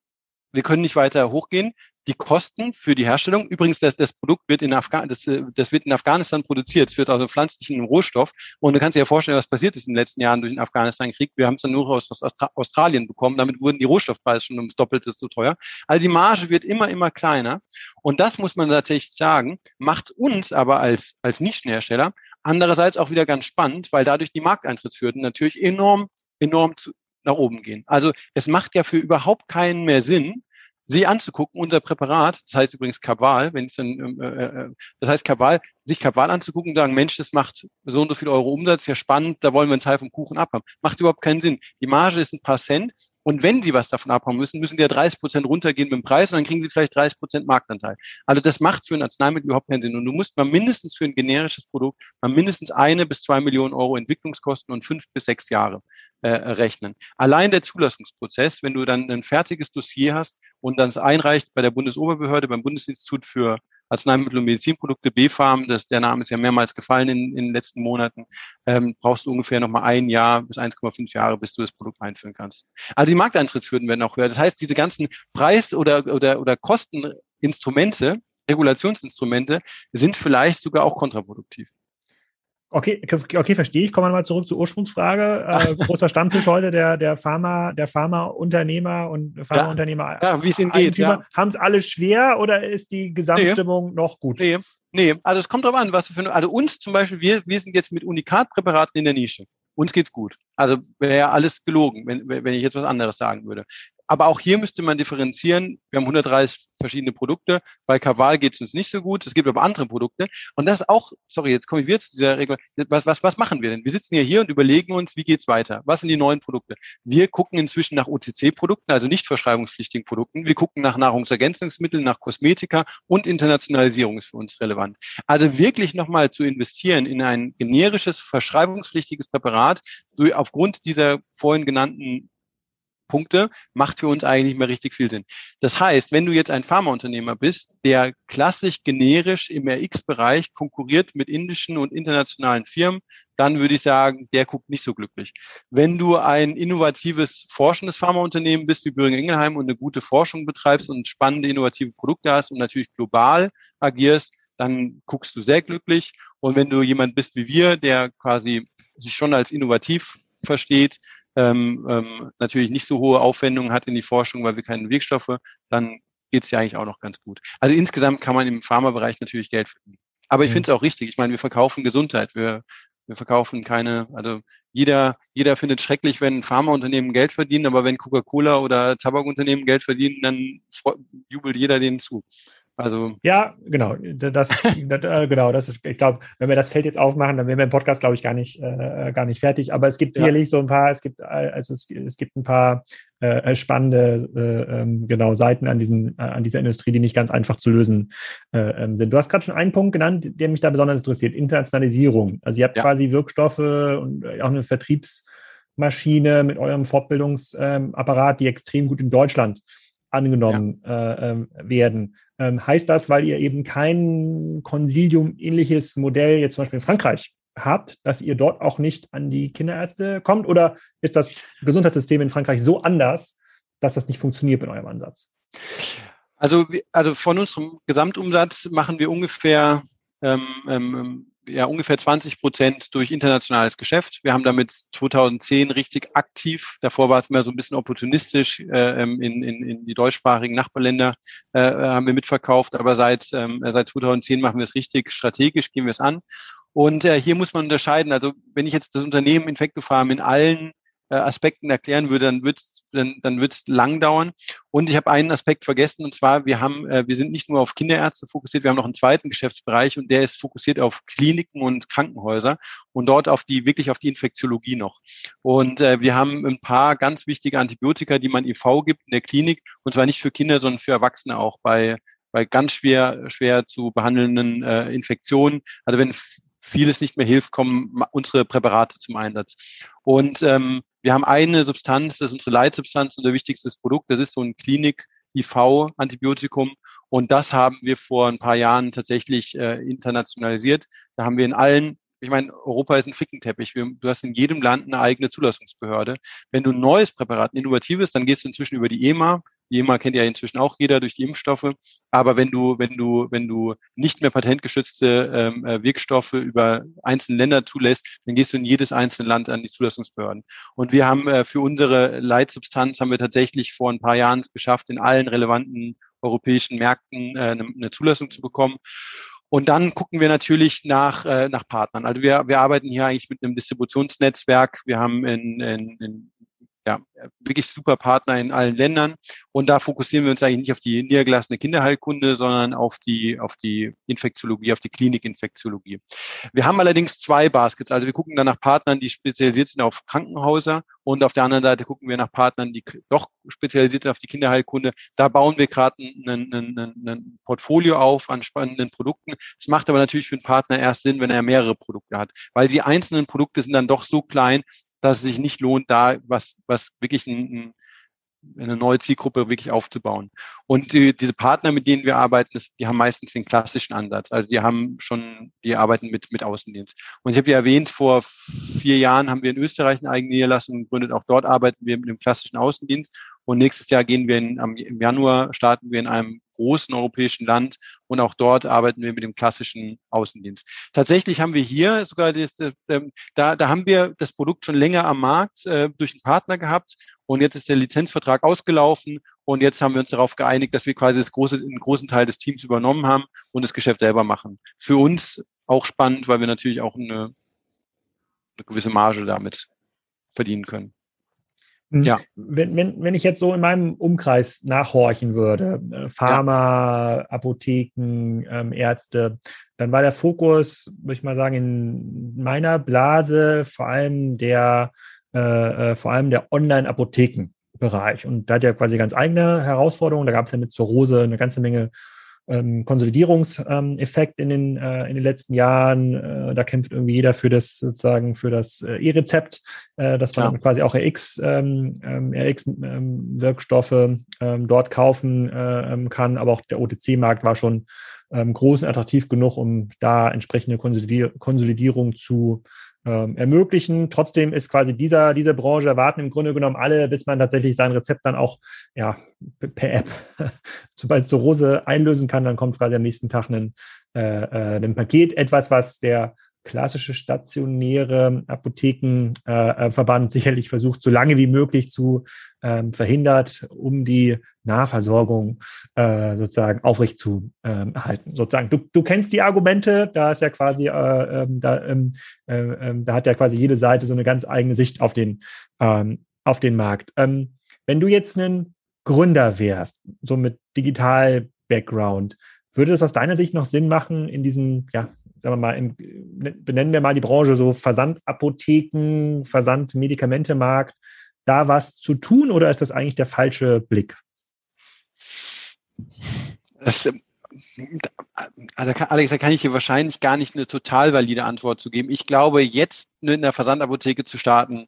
Wir können nicht weiter hochgehen die Kosten für die Herstellung, übrigens, das, das Produkt wird in, Afghan das, das wird in Afghanistan produziert, es wird also pflanzlichen Rohstoff. Und du kannst dir ja vorstellen, was passiert ist in den letzten Jahren durch den Afghanistan-Krieg. Wir haben es dann nur aus, aus Australien bekommen. Damit wurden die Rohstoffpreise schon ums Doppelte so teuer. Also die Marge wird immer, immer kleiner. Und das muss man tatsächlich sagen, macht uns aber als, als Nischenhersteller andererseits auch wieder ganz spannend, weil dadurch die Markteintrittshürden natürlich enorm, enorm zu, nach oben gehen. Also es macht ja für überhaupt keinen mehr Sinn, sie anzugucken, unser Präparat, das heißt übrigens Kabal, wenn es dann, ähm, äh, äh, das heißt Kabal, sich Kabal anzugucken und sagen, Mensch, das macht so und so viel Euro Umsatz, ja spannend, da wollen wir einen Teil vom Kuchen abhaben. Macht überhaupt keinen Sinn. Die Marge ist ein paar Cent und wenn Sie was davon abhaben müssen, müssen Sie ja 30 Prozent runtergehen mit dem Preis und dann kriegen Sie vielleicht 30 Prozent Marktanteil. Also das macht für ein Arzneimittel überhaupt keinen Sinn. Und du musst mal mindestens für ein generisches Produkt mal mindestens eine bis zwei Millionen Euro Entwicklungskosten und fünf bis sechs Jahre äh, rechnen. Allein der Zulassungsprozess, wenn du dann ein fertiges Dossier hast und dann es einreicht bei der Bundesoberbehörde, beim Bundesinstitut für Arzneimittel und Medizinprodukte, B-Farm, das, der Name ist ja mehrmals gefallen in, in den letzten Monaten, ähm, brauchst du ungefähr nochmal ein Jahr bis 1,5 Jahre, bis du das Produkt einführen kannst. Also die Markteintrittshürden werden auch höher. Das heißt, diese ganzen Preis- oder, oder, oder Kosteninstrumente, Regulationsinstrumente, sind vielleicht sogar auch kontraproduktiv. Okay, okay, verstehe ich. Kommen wir mal zurück zur Ursprungsfrage. Äh, <laughs> großer Stammtisch heute der, der Pharma, der Pharmaunternehmer und Pharmaunternehmer. Ja, ja wie es ihnen geht. Ja. Haben es alle schwer oder ist die Gesamtstimmung nee. noch gut? Nee. Nee, also es kommt drauf an, was für also uns zum Beispiel, wir, wir sind jetzt mit Unikatpräparaten in der Nische. Uns geht's gut. Also wäre ja alles gelogen, wenn, wenn ich jetzt was anderes sagen würde. Aber auch hier müsste man differenzieren. Wir haben 130 verschiedene Produkte. Bei Kaval geht es uns nicht so gut. Es gibt aber andere Produkte. Und das auch, sorry, jetzt kommen wir zu dieser Regel. Was, was, was machen wir denn? Wir sitzen ja hier und überlegen uns, wie geht's weiter? Was sind die neuen Produkte? Wir gucken inzwischen nach OTC-Produkten, also nicht verschreibungspflichtigen Produkten. Wir gucken nach Nahrungsergänzungsmitteln, nach Kosmetika und Internationalisierung ist für uns relevant. Also wirklich nochmal zu investieren in ein generisches, verschreibungspflichtiges Präparat, aufgrund dieser vorhin genannten Punkte, macht für uns eigentlich nicht mehr richtig viel Sinn. Das heißt, wenn du jetzt ein Pharmaunternehmer bist, der klassisch generisch im RX-Bereich konkurriert mit indischen und internationalen Firmen, dann würde ich sagen, der guckt nicht so glücklich. Wenn du ein innovatives, forschendes Pharmaunternehmen bist wie Böhring Ingelheim und eine gute Forschung betreibst und spannende, innovative Produkte hast und natürlich global agierst, dann guckst du sehr glücklich. Und wenn du jemand bist wie wir, der quasi sich schon als innovativ versteht, ähm, ähm, natürlich nicht so hohe Aufwendungen hat in die Forschung, weil wir keine Wirkstoffe, dann geht es ja eigentlich auch noch ganz gut. Also insgesamt kann man im Pharmabereich natürlich Geld verdienen. Aber ich mhm. finde es auch richtig. Ich meine, wir verkaufen Gesundheit. Wir, wir verkaufen keine, also jeder, jeder findet schrecklich, wenn Pharmaunternehmen Geld verdienen, aber wenn Coca-Cola oder Tabakunternehmen Geld verdienen, dann jubelt jeder denen zu. Also ja, genau. Das, das äh, genau, das ist, ich glaube, wenn wir das Feld jetzt aufmachen, dann wären wir im Podcast, glaube ich, gar nicht, äh, gar nicht fertig. Aber es gibt ja. sicherlich so ein paar, es gibt, äh, also es, es gibt ein paar äh, spannende äh, ähm, genau Seiten an diesen, äh, an dieser Industrie, die nicht ganz einfach zu lösen äh, ähm, sind. Du hast gerade schon einen Punkt genannt, der mich da besonders interessiert: Internationalisierung. Also ihr habt ja. quasi Wirkstoffe und auch eine Vertriebsmaschine mit eurem Fortbildungsapparat, die extrem gut in Deutschland angenommen ja. äh, ähm, werden. Ähm, heißt das, weil ihr eben kein Konsilium-ähnliches Modell jetzt zum Beispiel in Frankreich habt, dass ihr dort auch nicht an die Kinderärzte kommt? Oder ist das Gesundheitssystem in Frankreich so anders, dass das nicht funktioniert mit eurem Ansatz? Also, also von unserem Gesamtumsatz machen wir ungefähr ähm, ähm, ja ungefähr 20 Prozent durch internationales Geschäft. Wir haben damit 2010 richtig aktiv, davor war es immer so ein bisschen opportunistisch, äh, ähm, in, in, in die deutschsprachigen Nachbarländer äh, haben wir mitverkauft, aber seit, ähm, seit 2010 machen wir es richtig strategisch, gehen wir es an. Und äh, hier muss man unterscheiden, also wenn ich jetzt das Unternehmen Infectofarm in allen äh, Aspekten erklären würde, dann wird es dann, dann wird's lang dauern. Und ich habe einen Aspekt vergessen, und zwar, wir haben, äh, wir sind nicht nur auf Kinderärzte fokussiert, wir haben noch einen zweiten Geschäftsbereich und der ist fokussiert auf Kliniken und Krankenhäuser und dort auf die, wirklich auf die Infektiologie noch. Und äh, wir haben ein paar ganz wichtige Antibiotika, die man IV gibt in der Klinik, und zwar nicht für Kinder, sondern für Erwachsene auch bei bei ganz schwer, schwer zu behandelnden äh, Infektionen. Also wenn vieles nicht mehr hilft, kommen unsere Präparate zum Einsatz. Und ähm, wir haben eine Substanz, das ist unsere Leitsubstanz, unser wichtigstes Produkt, das ist so ein Klinik-IV-Antibiotikum. Und das haben wir vor ein paar Jahren tatsächlich äh, internationalisiert. Da haben wir in allen ich meine, Europa ist ein Fickenteppich. Du hast in jedem Land eine eigene Zulassungsbehörde. Wenn du ein neues Präparat, ein innovatives, dann gehst du inzwischen über die EMA. EMA kennt ja inzwischen auch jeder durch die Impfstoffe. Aber wenn du, wenn du, wenn du nicht mehr patentgeschützte ähm, äh, Wirkstoffe über einzelne Länder zulässt, dann gehst du in jedes einzelne Land an die Zulassungsbehörden. Und wir haben äh, für unsere Leitsubstanz haben wir tatsächlich vor ein paar Jahren es geschafft, in allen relevanten europäischen Märkten äh, eine, eine Zulassung zu bekommen. Und dann gucken wir natürlich nach, äh, nach Partnern. Also wir, wir arbeiten hier eigentlich mit einem Distributionsnetzwerk. Wir haben in, in, in ja, wirklich super Partner in allen Ländern. Und da fokussieren wir uns eigentlich nicht auf die niedergelassene Kinderheilkunde, sondern auf die, auf die Infektiologie, auf die Klinikinfektiologie. Wir haben allerdings zwei Baskets. Also wir gucken dann nach Partnern, die spezialisiert sind auf Krankenhäuser. Und auf der anderen Seite gucken wir nach Partnern, die doch spezialisiert sind auf die Kinderheilkunde. Da bauen wir gerade ein, ein, ein, ein Portfolio auf an spannenden Produkten. Es macht aber natürlich für einen Partner erst Sinn, wenn er mehrere Produkte hat, weil die einzelnen Produkte sind dann doch so klein, dass es sich nicht lohnt, da was, was wirklich ein, eine neue Zielgruppe wirklich aufzubauen. Und die, diese Partner, mit denen wir arbeiten, die haben meistens den klassischen Ansatz. Also die haben schon, die arbeiten mit, mit Außendienst. Und ich habe ja erwähnt, vor vier Jahren haben wir in Österreich eine eigene Niederlassung gegründet. Auch dort arbeiten wir mit dem klassischen Außendienst. Und nächstes Jahr gehen wir in, im Januar starten wir in einem großen europäischen Land und auch dort arbeiten wir mit dem klassischen Außendienst. Tatsächlich haben wir hier sogar, das, äh, da, da haben wir das Produkt schon länger am Markt äh, durch einen Partner gehabt und jetzt ist der Lizenzvertrag ausgelaufen und jetzt haben wir uns darauf geeinigt, dass wir quasi das große, einen großen Teil des Teams übernommen haben und das Geschäft selber machen. Für uns auch spannend, weil wir natürlich auch eine, eine gewisse Marge damit verdienen können. Hm. Ja. Wenn, wenn, wenn ich jetzt so in meinem Umkreis nachhorchen würde, äh, Pharma, ja. Apotheken, ähm, Ärzte, dann war der Fokus, würde ich mal sagen, in meiner Blase vor allem der, äh, äh vor allem der Online-Apothekenbereich. Und da hat ja quasi ganz eigene Herausforderungen. Da gab es ja mit Zurose eine ganze Menge ähm, Konsolidierungseffekt in den, äh, in den letzten Jahren. Äh, da kämpft irgendwie jeder für das sozusagen für das äh, E-Rezept, äh, dass man ja. quasi auch RX, ähm, ähm RX-Wirkstoffe ähm, ähm, dort kaufen äh, ähm, kann. Aber auch der OTC-Markt war schon ähm, groß und attraktiv genug, um da entsprechende Konsolidier Konsolidierung zu ähm, ermöglichen. Trotzdem ist quasi dieser, diese Branche erwarten im Grunde genommen alle, bis man tatsächlich sein Rezept dann auch ja, per App, <laughs> sobald Rose einlösen kann, dann kommt quasi am nächsten Tag ein, äh, äh, ein Paket. Etwas, was der klassische stationäre Apothekenverband äh, sicherlich versucht, so lange wie möglich zu ähm, verhindert, um die Nahversorgung äh, sozusagen aufrecht zu erhalten. Sozusagen, du, du kennst die Argumente, da ist ja quasi, äh, ähm, da, ähm, äh, da hat ja quasi jede Seite so eine ganz eigene Sicht auf den, auf den Markt. Wenn du jetzt einen Gründer wärst, so mit Digital-Background, würde es aus deiner Sicht noch Sinn machen, in diesen ja, sagen wir mal, im, benennen wir mal die Branche so Versandapotheken, Versandmedikamentemarkt, da was zu tun oder ist das eigentlich der falsche Blick? Das, also Alex, da kann ich hier wahrscheinlich gar nicht eine total valide Antwort zu geben. Ich glaube, jetzt in der Versandapotheke zu starten,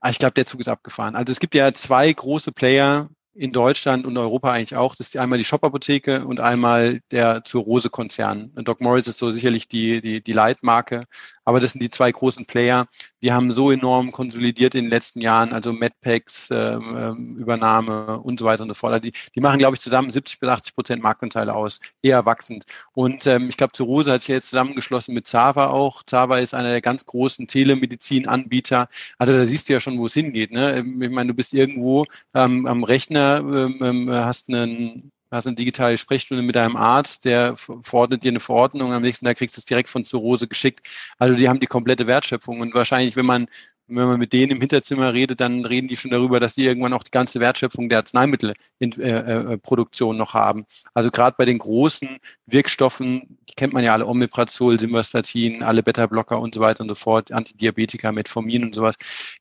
ah, ich glaube, der Zug ist abgefahren. Also es gibt ja zwei große Player, in Deutschland und Europa eigentlich auch. Das ist einmal die Shop-Apotheke und einmal der zur Rose-Konzern. Doc Morris ist so sicherlich die, die, die Leitmarke, aber das sind die zwei großen Player. Die haben so enorm konsolidiert in den letzten Jahren, also Medpacks, ähm, ähm, Übernahme und so weiter und so fort. Also die, die machen, glaube ich, zusammen 70 bis 80 Prozent Marktanteile aus, eher wachsend. Und ähm, ich glaube, zur Rose hat sich jetzt zusammengeschlossen mit Zava auch. Zava ist einer der ganz großen Telemedizin-Anbieter. Also da siehst du ja schon, wo es hingeht. Ne? Ich meine, du bist irgendwo ähm, am Rechner ähm, ähm, hast einen hast eine digitale Sprechstunde mit deinem Arzt, der verordnet dir eine Verordnung, am nächsten Tag kriegst du es direkt von Zurose geschickt. Also die haben die komplette Wertschöpfung und wahrscheinlich, wenn man wenn man mit denen im Hinterzimmer redet, dann reden die schon darüber, dass die irgendwann auch die ganze Wertschöpfung der Arzneimittelproduktion äh, äh, noch haben. Also gerade bei den großen Wirkstoffen, die kennt man ja alle, Omeprazol, Simvastatin, alle Beta-Blocker und so weiter und so fort, Antidiabetika, Metformin und sowas,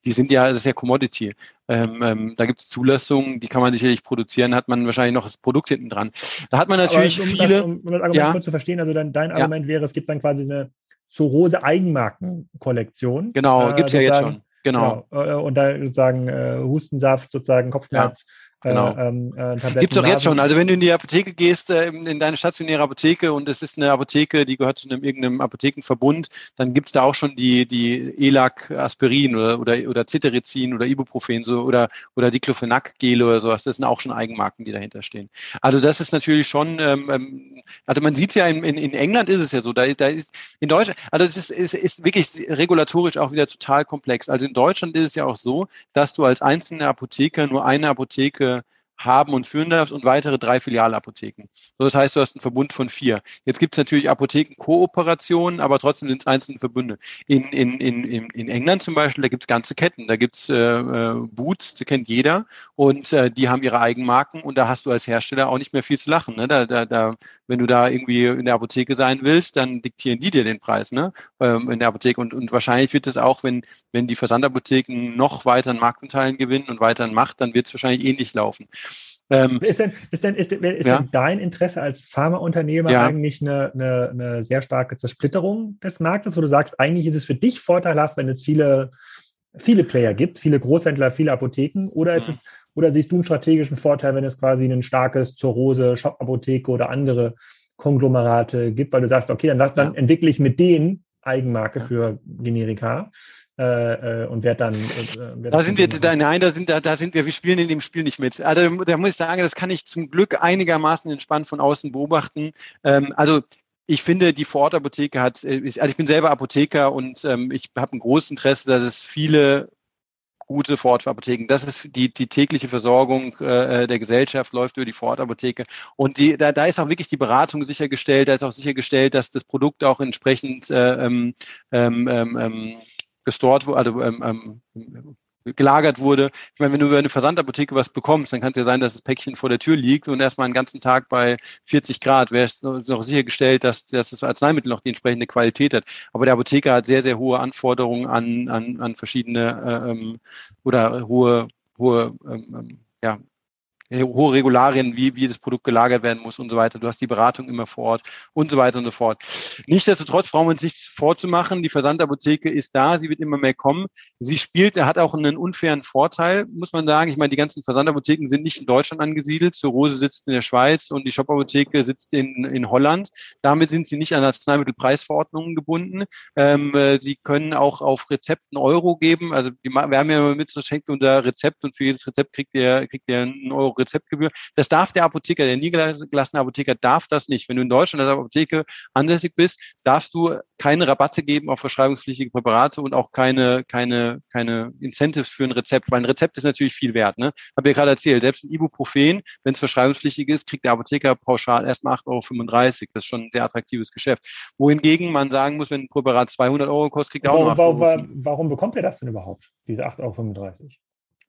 die sind ja, das ist ja Commodity. Ähm, ähm, da gibt es Zulassungen, die kann man sicherlich produzieren, hat man wahrscheinlich noch das Produkt hinten dran. Da hat man natürlich um viele. Das, um, um das Argument ja, kurz zu verstehen, also dann dein Argument ja. wäre, es gibt dann quasi eine Rose Eigenmarkenkollektion. Genau, äh, gibt es ja jetzt schon. Genau. genau. Äh, und da sozusagen äh, Hustensaft, sozusagen Kopfschmerz, Genau. Äh, ähm, äh, Gibt es auch jetzt schon. Also wenn du in die Apotheke gehst, äh, in, in, deine stationäre Apotheke und es ist eine Apotheke, die gehört zu einem irgendeinem Apothekenverbund, dann gibt es da auch schon die, die ELAC Aspirin oder, oder, oder Cetirizin oder Ibuprofen so, oder, oder Diclofenac-Gel oder sowas. Das sind auch schon Eigenmarken, die dahinter stehen. Also das ist natürlich schon, ähm, ähm also man sieht es ja in, in, in England ist es ja so, da, da ist in Deutschland, also das ist, ist, ist wirklich regulatorisch auch wieder total komplex. Also in Deutschland ist es ja auch so, dass du als einzelne Apotheker nur eine Apotheke haben und führen darfst und weitere drei Filialapotheken. So, das heißt, du hast einen Verbund von vier. Jetzt gibt es natürlich Apothekenkooperationen, aber trotzdem sind es einzelne Verbünde. In, in, in, in England zum Beispiel, da gibt es ganze Ketten. Da gibt es äh, äh, Boots, die kennt jeder, und äh, die haben ihre Eigenmarken und da hast du als Hersteller auch nicht mehr viel zu lachen. Ne? Da, da, da, wenn du da irgendwie in der Apotheke sein willst, dann diktieren die dir den Preis ne? Ähm, in der Apotheke. Und, und wahrscheinlich wird es auch, wenn, wenn die Versandapotheken noch weiter an Marktanteilen gewinnen und weiter an Macht, dann wird es wahrscheinlich ähnlich laufen. Ähm, ist denn, ist denn, ist, ist ja? denn dein Interesse als Pharmaunternehmer ja. eigentlich eine, eine, eine, sehr starke Zersplitterung des Marktes, wo du sagst, eigentlich ist es für dich vorteilhaft, wenn es viele, viele Player gibt, viele Großhändler, viele Apotheken, oder ist mhm. es, oder siehst du einen strategischen Vorteil, wenn es quasi ein starkes Zurose, Shop-Apotheke oder andere Konglomerate gibt, weil du sagst, okay, dann, dann ja. entwickle ich mit denen Eigenmarke für Generika äh, äh und wer dann. Äh, werd da sind wir, da, nein, da sind, da, da sind wir, wir spielen in dem Spiel nicht mit. Also da muss ich sagen, das kann ich zum Glück einigermaßen entspannt von außen beobachten. Ähm, also ich finde, die Vorortapotheke hat, äh, also ich bin selber Apotheker und ähm, ich habe ein großes Interesse, dass es viele gute Vorortapotheken. Das ist die, die tägliche Versorgung äh, der Gesellschaft läuft über die Vorortapotheke. Und die, da, da ist auch wirklich die Beratung sichergestellt, da ist auch sichergestellt, dass das Produkt auch entsprechend äh, ähm, ähm, ähm, ähm gestort also ähm, ähm, gelagert wurde. Ich meine, wenn du über eine Versandapotheke was bekommst, dann kann es ja sein, dass das Päckchen vor der Tür liegt und erstmal einen ganzen Tag bei 40 Grad wäre es noch sichergestellt, dass, dass das Arzneimittel noch die entsprechende Qualität hat. Aber der Apotheker hat sehr, sehr hohe Anforderungen an, an, an verschiedene äh, ähm, oder hohe, hohe ähm, ähm ja, hohe Regularien, wie, wie das Produkt gelagert werden muss und so weiter. Du hast die Beratung immer vor Ort und so weiter und so fort. Nichtsdestotrotz brauchen wir uns nichts vorzumachen. Die Versandapotheke ist da, sie wird immer mehr kommen. Sie spielt, hat auch einen unfairen Vorteil, muss man sagen. Ich meine, die ganzen Versandapotheken sind nicht in Deutschland angesiedelt. Zurose sitzt in der Schweiz und die Shop-Apotheke sitzt in, in Holland. Damit sind sie nicht an Arzneimittelpreisverordnungen gebunden. Ähm, äh, sie können auch auf Rezepten Euro geben. Also wir haben ja mit so schenkt unser Rezept und für jedes Rezept kriegt ihr, kriegt ihr einen Euro Rezeptgebühr. Das darf der Apotheker, der niedergelassene Apotheker darf das nicht. Wenn du in Deutschland als Apotheke ansässig bist, darfst du keine Rabatte geben auf verschreibungspflichtige Präparate und auch keine, keine, keine Incentives für ein Rezept, weil ein Rezept ist natürlich viel wert. Ne? Habe ich gerade erzählt, selbst ein Ibuprofen, wenn es verschreibungspflichtig ist, kriegt der Apotheker pauschal erstmal 8,35 Euro. Das ist schon ein sehr attraktives Geschäft. Wohingegen man sagen muss, wenn ein Präparat 200 Euro kostet, kriegt er auch noch warum, warum, warum bekommt er das denn überhaupt, diese 8,35 Euro?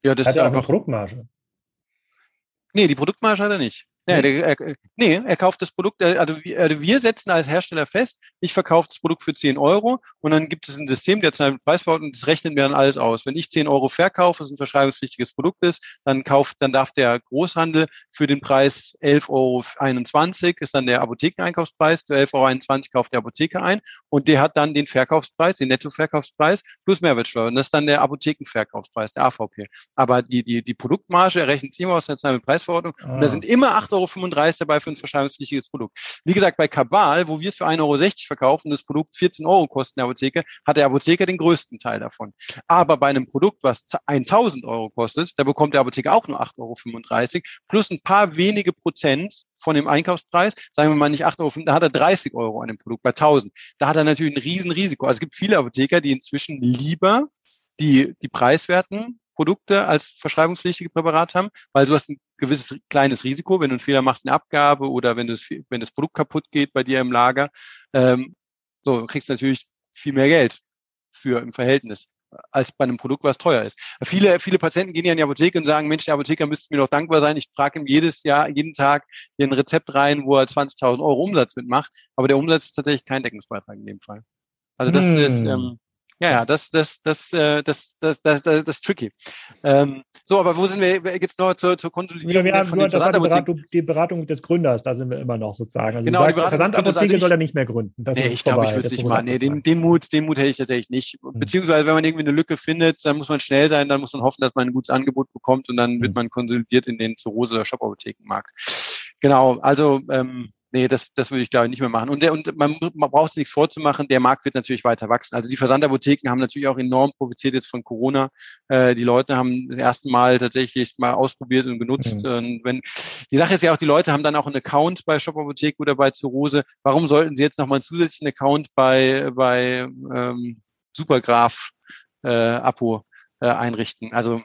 Ja, das Hat ist einfach eine Produktmarge. Nee, die Produktmarge hat er nicht. Nee, der, er, nee, er kauft das Produkt, äh, also, also wir setzen als Hersteller fest, ich verkaufe das Produkt für 10 Euro und dann gibt es ein System, der zahlt Preisverordnung und das rechnet mir dann alles aus. Wenn ich 10 Euro verkaufe, was ein verschreibungspflichtiges Produkt ist, dann kauft, dann darf der Großhandel für den Preis 11,21 Euro, ist dann der Apothekeneinkaufspreis, zu 11,21 Euro kauft der Apotheker ein und der hat dann den Verkaufspreis, den Nettoverkaufspreis plus Mehrwertsteuer und das ist dann der Apothekenverkaufspreis, der AVP. Aber die, die, die Produktmarge errechnet sich immer aus der Preisverordnung ah. und da sind immer 8 Euro dabei für ein verschreibungspflichtiges Produkt. Wie gesagt, bei Cabal, wo wir es für 1,60 Euro verkaufen, das Produkt 14 Euro kostet in der Apotheke, hat der Apotheker den größten Teil davon. Aber bei einem Produkt, was 1000 Euro kostet, da bekommt der Apotheker auch nur 8,35 Euro plus ein paar wenige Prozent von dem Einkaufspreis, sagen wir mal nicht 8 Euro, da hat er 30 Euro an dem Produkt bei 1000. Da hat er natürlich ein Riesenrisiko. Also es gibt viele Apotheker, die inzwischen lieber die, die preiswerten Produkte als verschreibungspflichtige Präparat haben, weil du hast ein gewisses kleines Risiko, wenn du einen Fehler machst, eine Abgabe oder wenn, das, wenn das Produkt kaputt geht bei dir im Lager. Ähm, so, du kriegst natürlich viel mehr Geld für im Verhältnis als bei einem Produkt, was teuer ist. Viele, viele Patienten gehen ja in die Apotheke und sagen, Mensch, der Apotheker müsste mir doch dankbar sein. Ich trage ihm jedes Jahr, jeden Tag ein Rezept rein, wo er 20.000 Euro Umsatz mitmacht. Aber der Umsatz ist tatsächlich kein Deckungsbeitrag in dem Fall. Also das hm. ist, ähm, ja, ja, das, das, das, äh, das, das, das, das, das ist tricky. Ähm, so, aber wo sind wir jetzt noch zur, zur Konsolidierung? Ja, wir haben, von das war die Beratung, die Beratung des Gründers, da sind wir immer noch sozusagen. Also genau, sagst, die Versandapotheke also soll er nicht mehr gründen. Das nee, ich glaube, ich würde es nicht machen. Nee, den, den, Mut, den Mut hätte ich tatsächlich nicht. Hm. Beziehungsweise, wenn man irgendwie eine Lücke findet, dann muss man schnell sein, dann muss man hoffen, dass man ein gutes Angebot bekommt und dann hm. wird man konsolidiert in den Zurose- oder Shop-Apothekenmarkt. Genau, also ähm, nee, das, das würde ich glaube ich nicht mehr machen. Und, der, und man, man braucht nichts vorzumachen, der Markt wird natürlich weiter wachsen. Also die Versandapotheken haben natürlich auch enorm profitiert jetzt von Corona. Äh, die Leute haben das erste Mal tatsächlich mal ausprobiert und genutzt. Mhm. Und wenn die Sache ist ja auch, die Leute haben dann auch einen Account bei Shop Apotheke oder bei Zurose. Warum sollten sie jetzt nochmal einen zusätzlichen Account bei, bei ähm, Supergraph äh, Apo äh, einrichten? Also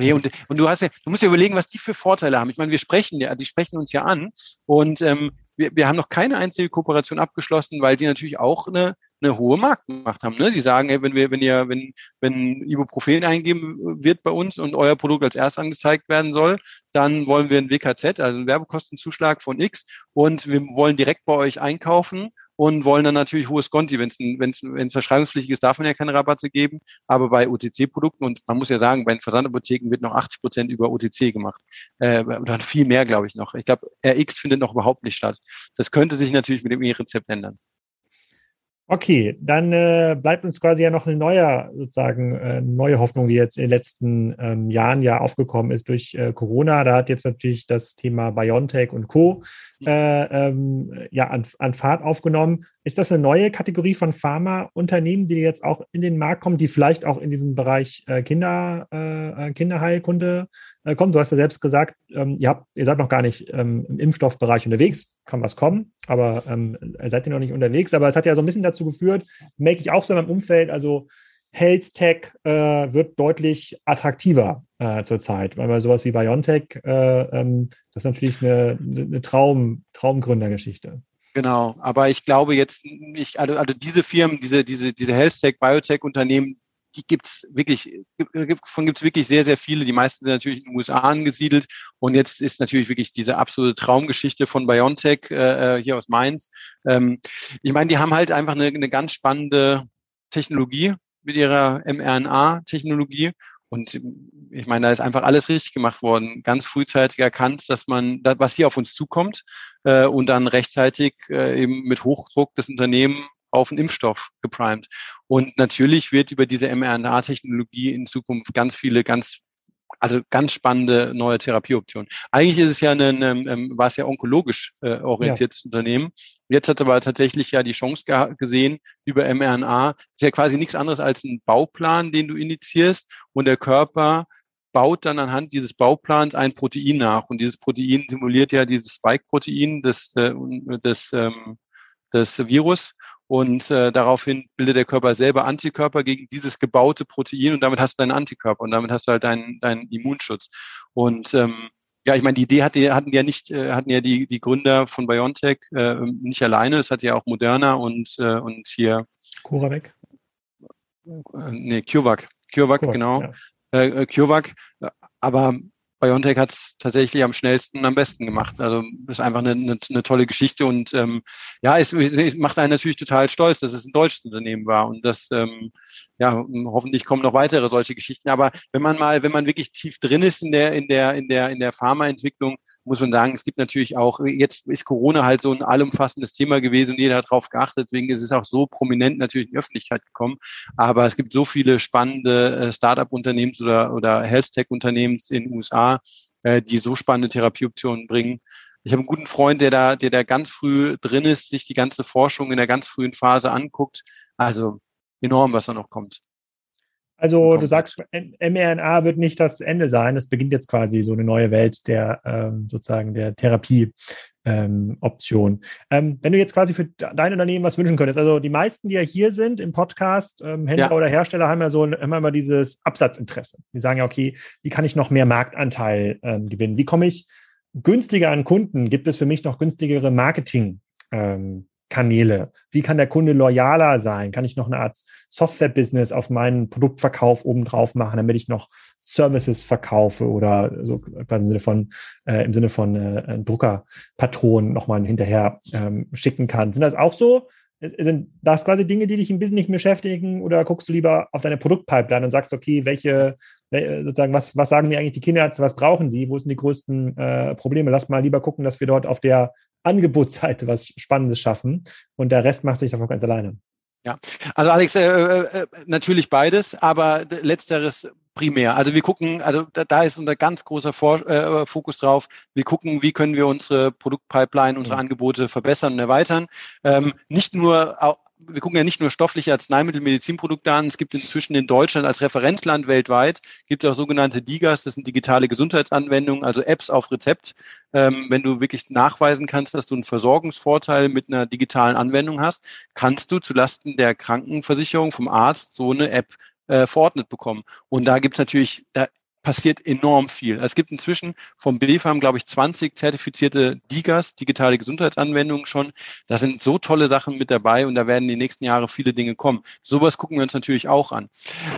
Nee, und, und du hast ja, du musst ja überlegen, was die für Vorteile haben. Ich meine, wir sprechen ja, die sprechen uns ja an und ähm, wir, wir haben noch keine einzige Kooperation abgeschlossen, weil die natürlich auch eine, eine hohe Marktmacht haben. Ne? Die sagen, hey, wenn wir, wenn ihr, wenn, wenn Ibuprofen eingeben wird bei uns und euer Produkt als erst angezeigt werden soll, dann wollen wir einen WKZ, also einen Werbekostenzuschlag von X und wir wollen direkt bei euch einkaufen und wollen dann natürlich hohes Conti. Wenn es wenn's, wenn's verschreibungspflichtig ist, darf man ja keine Rabatte geben. Aber bei OTC-Produkten, und man muss ja sagen, bei den Versandapotheken wird noch 80 Prozent über OTC gemacht. Äh, oder viel mehr, glaube ich, noch. Ich glaube, RX findet noch überhaupt nicht statt. Das könnte sich natürlich mit dem E-Rezept ändern. Okay, dann äh, bleibt uns quasi ja noch eine neue, sozusagen, äh, neue Hoffnung, die jetzt in den letzten ähm, Jahren ja aufgekommen ist durch äh, Corona. Da hat jetzt natürlich das Thema BioNTech und Co. Äh, ähm, ja, an, an Fahrt aufgenommen. Ist das eine neue Kategorie von Pharmaunternehmen, die jetzt auch in den Markt kommen, die vielleicht auch in diesem Bereich äh, Kinder, äh, Kinderheilkunde äh, kommt? Du hast ja selbst gesagt, ähm, ihr, habt, ihr seid noch gar nicht ähm, im Impfstoffbereich unterwegs, kann was kommen, aber ähm, seid ihr noch nicht unterwegs. Aber es hat ja so ein bisschen dazu geführt, merke ich auch so in meinem Umfeld, also Health Tech äh, wird deutlich attraktiver äh, zurzeit, weil bei sowas wie BioNTech, äh, ähm, das ist natürlich eine, eine Traum, Traumgründergeschichte. Genau, aber ich glaube jetzt nicht, also, also diese Firmen, diese, diese, diese Health Tech, Biotech Unternehmen, die gibt's wirklich, davon gibt's wirklich sehr, sehr viele. Die meisten sind natürlich in den USA angesiedelt. Und jetzt ist natürlich wirklich diese absolute Traumgeschichte von BioNTech äh, äh, hier aus Mainz. Ähm, ich meine, die haben halt einfach eine, eine ganz spannende Technologie mit ihrer mRNA-Technologie. Und ich meine, da ist einfach alles richtig gemacht worden. Ganz frühzeitig erkannt, dass man, was hier auf uns zukommt, äh, und dann rechtzeitig äh, eben mit Hochdruck das Unternehmen auf einen Impfstoff geprimed. Und natürlich wird über diese mRNA-Technologie in Zukunft ganz viele ganz also ganz spannende neue Therapieoptionen. Eigentlich ist es ja ein, ähm, war es ja onkologisch äh, orientiertes ja. Unternehmen. Jetzt hat aber tatsächlich ja die Chance gesehen über mRNA. ist ja quasi nichts anderes als ein Bauplan, den du initiierst und der Körper baut dann anhand dieses Bauplans ein Protein nach. Und dieses Protein simuliert ja dieses Spike-Protein des, äh, des, ähm, des Virus. Und äh, daraufhin bildet der Körper selber Antikörper gegen dieses gebaute Protein und damit hast du deinen Antikörper und damit hast du halt deinen, deinen Immunschutz. Und ähm, ja, ich meine, die Idee hatte, hatten ja nicht, äh, hatten ja die, die Gründer von BioNTech äh, nicht alleine, es hat ja auch Moderna und, äh, und hier CuraVac? Äh, nee, CureVac. CureVac, CureVac genau. Ja. Äh, äh CureVac. Aber BioNTech hat es tatsächlich am schnellsten und am besten gemacht. Also ist einfach eine, eine, eine tolle Geschichte und ähm, ja, es, es macht einen natürlich total stolz, dass es ein deutsches Unternehmen war und das ähm, ja hoffentlich kommen noch weitere solche Geschichten. Aber wenn man mal, wenn man wirklich tief drin ist in der in der in der in der Pharmaentwicklung, muss man sagen, es gibt natürlich auch jetzt ist Corona halt so ein allumfassendes Thema gewesen und jeder hat darauf geachtet. Deswegen ist es auch so prominent natürlich in die Öffentlichkeit gekommen. Aber es gibt so viele spannende äh, Startup-Unternehmens oder oder Health Tech-Unternehmens in den USA äh, die so spannende Therapieoptionen bringen. Ich habe einen guten Freund, der da, der da ganz früh drin ist, sich die ganze Forschung in der ganz frühen Phase anguckt. Also enorm, was da noch kommt. Also du sagst, mRNA wird nicht das Ende sein. Es beginnt jetzt quasi so eine neue Welt der ähm, sozusagen der Therapie ähm, Option. Ähm, wenn du jetzt quasi für dein Unternehmen was wünschen könntest, also die meisten, die ja hier sind im Podcast, ähm, Händler ja. oder Hersteller, haben ja so immer immer dieses Absatzinteresse. Die sagen ja, okay, wie kann ich noch mehr Marktanteil ähm, gewinnen? Wie komme ich günstiger an Kunden? Gibt es für mich noch günstigere Marketing? Ähm, Kanäle? Wie kann der Kunde loyaler sein? Kann ich noch eine Art Software-Business auf meinen Produktverkauf obendrauf machen, damit ich noch Services verkaufe oder so quasi im Sinne von, äh, im Sinne von äh, Druckerpatronen nochmal hinterher ähm, schicken kann? Sind das auch so? Sind das quasi Dinge, die dich ein bisschen nicht beschäftigen oder guckst du lieber auf deine Produktpipeline und sagst, okay, welche, sozusagen, was, was sagen mir eigentlich die Kinderärzte, was brauchen sie, wo sind die größten äh, Probleme? Lass mal lieber gucken, dass wir dort auf der Angebotsseite was Spannendes schaffen und der Rest macht sich davon ganz alleine. Ja, also Alex, äh, äh, natürlich beides, aber letzteres primär. Also wir gucken, also da, da ist unser ganz großer Vor äh, Fokus drauf. Wir gucken, wie können wir unsere Produktpipeline, unsere mhm. Angebote verbessern und erweitern. Ähm, nicht nur wir gucken ja nicht nur stoffliche Arzneimittel, Medizinprodukte an. Es gibt inzwischen in Deutschland als Referenzland weltweit, gibt es auch sogenannte DIGAs, das sind digitale Gesundheitsanwendungen, also Apps auf Rezept. Ähm, wenn du wirklich nachweisen kannst, dass du einen Versorgungsvorteil mit einer digitalen Anwendung hast, kannst du zulasten der Krankenversicherung vom Arzt so eine App äh, verordnet bekommen. Und da gibt es natürlich, da passiert enorm viel. Es gibt inzwischen vom BFAM, glaube ich, 20 zertifizierte DIGAs, digitale Gesundheitsanwendungen schon. Da sind so tolle Sachen mit dabei und da werden die nächsten Jahre viele Dinge kommen. Sowas gucken wir uns natürlich auch an.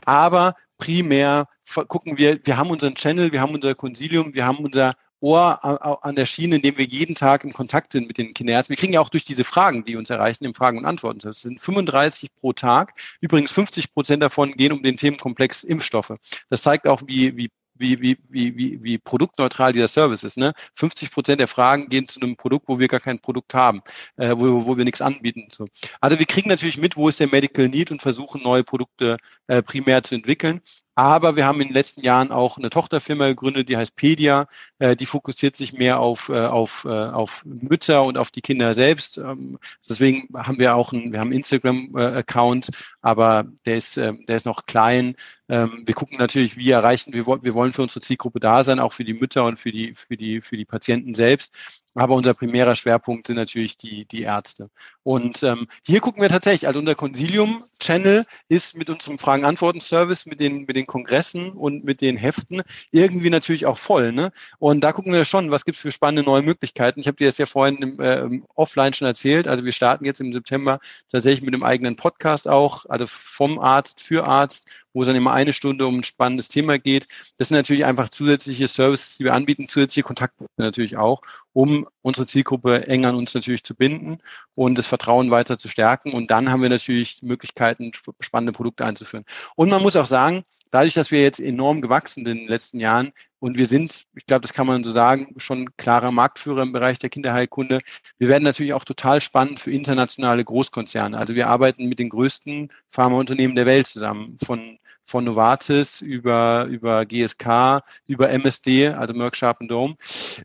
Aber primär gucken wir, wir haben unseren Channel, wir haben unser Consilium, wir haben unser Ohr an der Schiene, in dem wir jeden Tag im Kontakt sind mit den Kinderärzten. Wir kriegen ja auch durch diese Fragen, die uns erreichen, im Fragen und Antworten. Das sind 35 pro Tag. Übrigens 50 Prozent davon gehen um den Themenkomplex Impfstoffe. Das zeigt auch, wie, wie wie, wie, wie, wie, wie produktneutral dieser Service ist. Ne? 50 Prozent der Fragen gehen zu einem Produkt, wo wir gar kein Produkt haben, äh, wo, wo wir nichts anbieten. So. Also wir kriegen natürlich mit, wo ist der Medical Need und versuchen neue Produkte äh, primär zu entwickeln. Aber wir haben in den letzten Jahren auch eine Tochterfirma gegründet, die heißt Pedia. Äh, die fokussiert sich mehr auf, äh, auf, äh, auf Mütter und auf die Kinder selbst. Ähm, deswegen haben wir auch einen, wir haben einen Instagram-Account, aber der ist, äh, der ist noch klein. Ähm, wir gucken natürlich, wie erreichen wir, wir wollen für unsere Zielgruppe da sein, auch für die Mütter und für die, für die, für die Patienten selbst. Aber unser primärer Schwerpunkt sind natürlich die, die Ärzte. Und ähm, hier gucken wir tatsächlich, also unser Consilium-Channel ist mit unserem Fragen-Antworten-Service, mit den, mit den Kongressen und mit den Heften irgendwie natürlich auch voll. Ne? Und da gucken wir schon, was gibt's für spannende neue Möglichkeiten. Ich habe dir das ja vorhin im, äh, offline schon erzählt. Also wir starten jetzt im September tatsächlich mit einem eigenen Podcast auch, also vom Arzt für Arzt wo es dann immer eine Stunde um ein spannendes Thema geht. Das sind natürlich einfach zusätzliche Services, die wir anbieten, zusätzliche Kontaktpunkte natürlich auch, um unsere Zielgruppe eng an uns natürlich zu binden und das Vertrauen weiter zu stärken. Und dann haben wir natürlich Möglichkeiten, spannende Produkte einzuführen. Und man muss auch sagen, dadurch, dass wir jetzt enorm gewachsen sind in den letzten Jahren und wir sind, ich glaube, das kann man so sagen, schon klarer Marktführer im Bereich der Kinderheilkunde. Wir werden natürlich auch total spannend für internationale Großkonzerne. Also wir arbeiten mit den größten Pharmaunternehmen der Welt zusammen, von von Novartis über, über GSK, über MSD, also Merck Sharp Dome.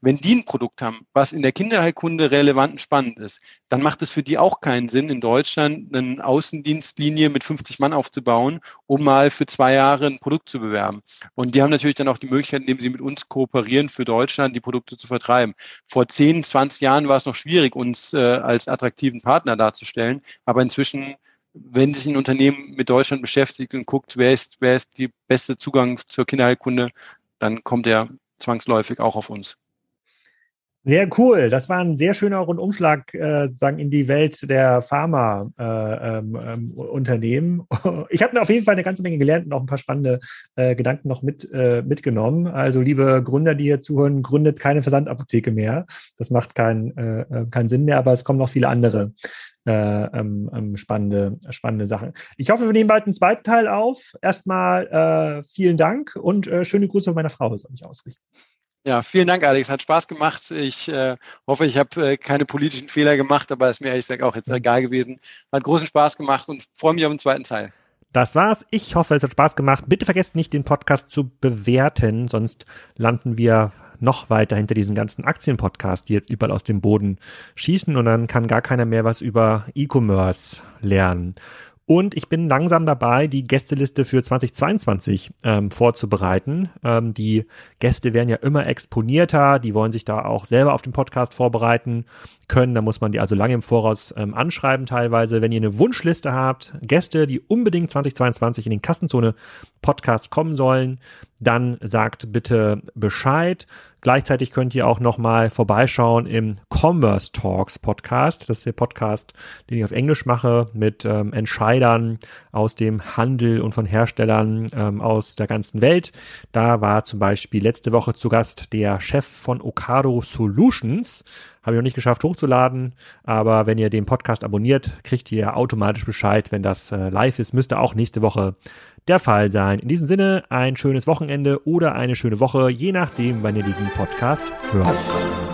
Wenn die ein Produkt haben, was in der Kinderheilkunde relevant und spannend ist, dann macht es für die auch keinen Sinn, in Deutschland eine Außendienstlinie mit 50 Mann aufzubauen, um mal für zwei Jahre ein Produkt zu bewerben. Und die haben natürlich dann auch die Möglichkeit, indem sie mit uns kooperieren, für Deutschland die Produkte zu vertreiben. Vor 10, 20 Jahren war es noch schwierig, uns äh, als attraktiven Partner darzustellen, aber inzwischen wenn sich ein Unternehmen mit Deutschland beschäftigt und guckt, wer ist, wer ist die beste Zugang zur Kinderheilkunde, dann kommt er zwangsläufig auch auf uns. Sehr cool. Das war ein sehr schöner Rundumschlag äh, sagen in die Welt der Pharma-Unternehmen. Äh, ähm, <laughs> ich habe auf jeden Fall eine ganze Menge gelernt und auch ein paar spannende äh, Gedanken noch mit, äh, mitgenommen. Also liebe Gründer, die hier zuhören, gründet keine Versandapotheke mehr. Das macht keinen äh, äh, keinen Sinn mehr, aber es kommen noch viele andere äh, ähm, ähm, spannende, spannende Sachen. Ich hoffe, wir nehmen bald einen zweiten Teil auf. Erstmal äh, vielen Dank und äh, schöne Grüße von meiner Frau, soll ich ausrichten. Ja, vielen Dank, Alex. Hat Spaß gemacht. Ich äh, hoffe, ich habe äh, keine politischen Fehler gemacht, aber ist mir ehrlich gesagt auch jetzt egal gewesen. Hat großen Spaß gemacht und freue mich auf den zweiten Teil. Das war's. Ich hoffe, es hat Spaß gemacht. Bitte vergesst nicht, den Podcast zu bewerten, sonst landen wir noch weiter hinter diesen ganzen Aktienpodcasts, die jetzt überall aus dem Boden schießen und dann kann gar keiner mehr was über E-Commerce lernen. Und ich bin langsam dabei, die Gästeliste für 2022 ähm, vorzubereiten. Ähm, die Gäste werden ja immer exponierter, die wollen sich da auch selber auf den Podcast vorbereiten können. Da muss man die also lange im Voraus ähm, anschreiben teilweise. Wenn ihr eine Wunschliste habt, Gäste, die unbedingt 2022 in den Kassenzone Podcast kommen sollen, dann sagt bitte Bescheid. Gleichzeitig könnt ihr auch nochmal vorbeischauen im Commerce Talks Podcast. Das ist der Podcast, den ich auf Englisch mache mit ähm, Entscheidern aus dem Handel und von Herstellern ähm, aus der ganzen Welt. Da war zum Beispiel letzte Woche zu Gast der Chef von Okado Solutions. Habe ich noch nicht geschafft hochzuladen, aber wenn ihr den Podcast abonniert, kriegt ihr automatisch Bescheid, wenn das äh, live ist. Müsste auch nächste Woche der Fall sein. In diesem Sinne ein schönes Wochenende oder eine schöne Woche, je nachdem, wann ihr diesen Podcast hört.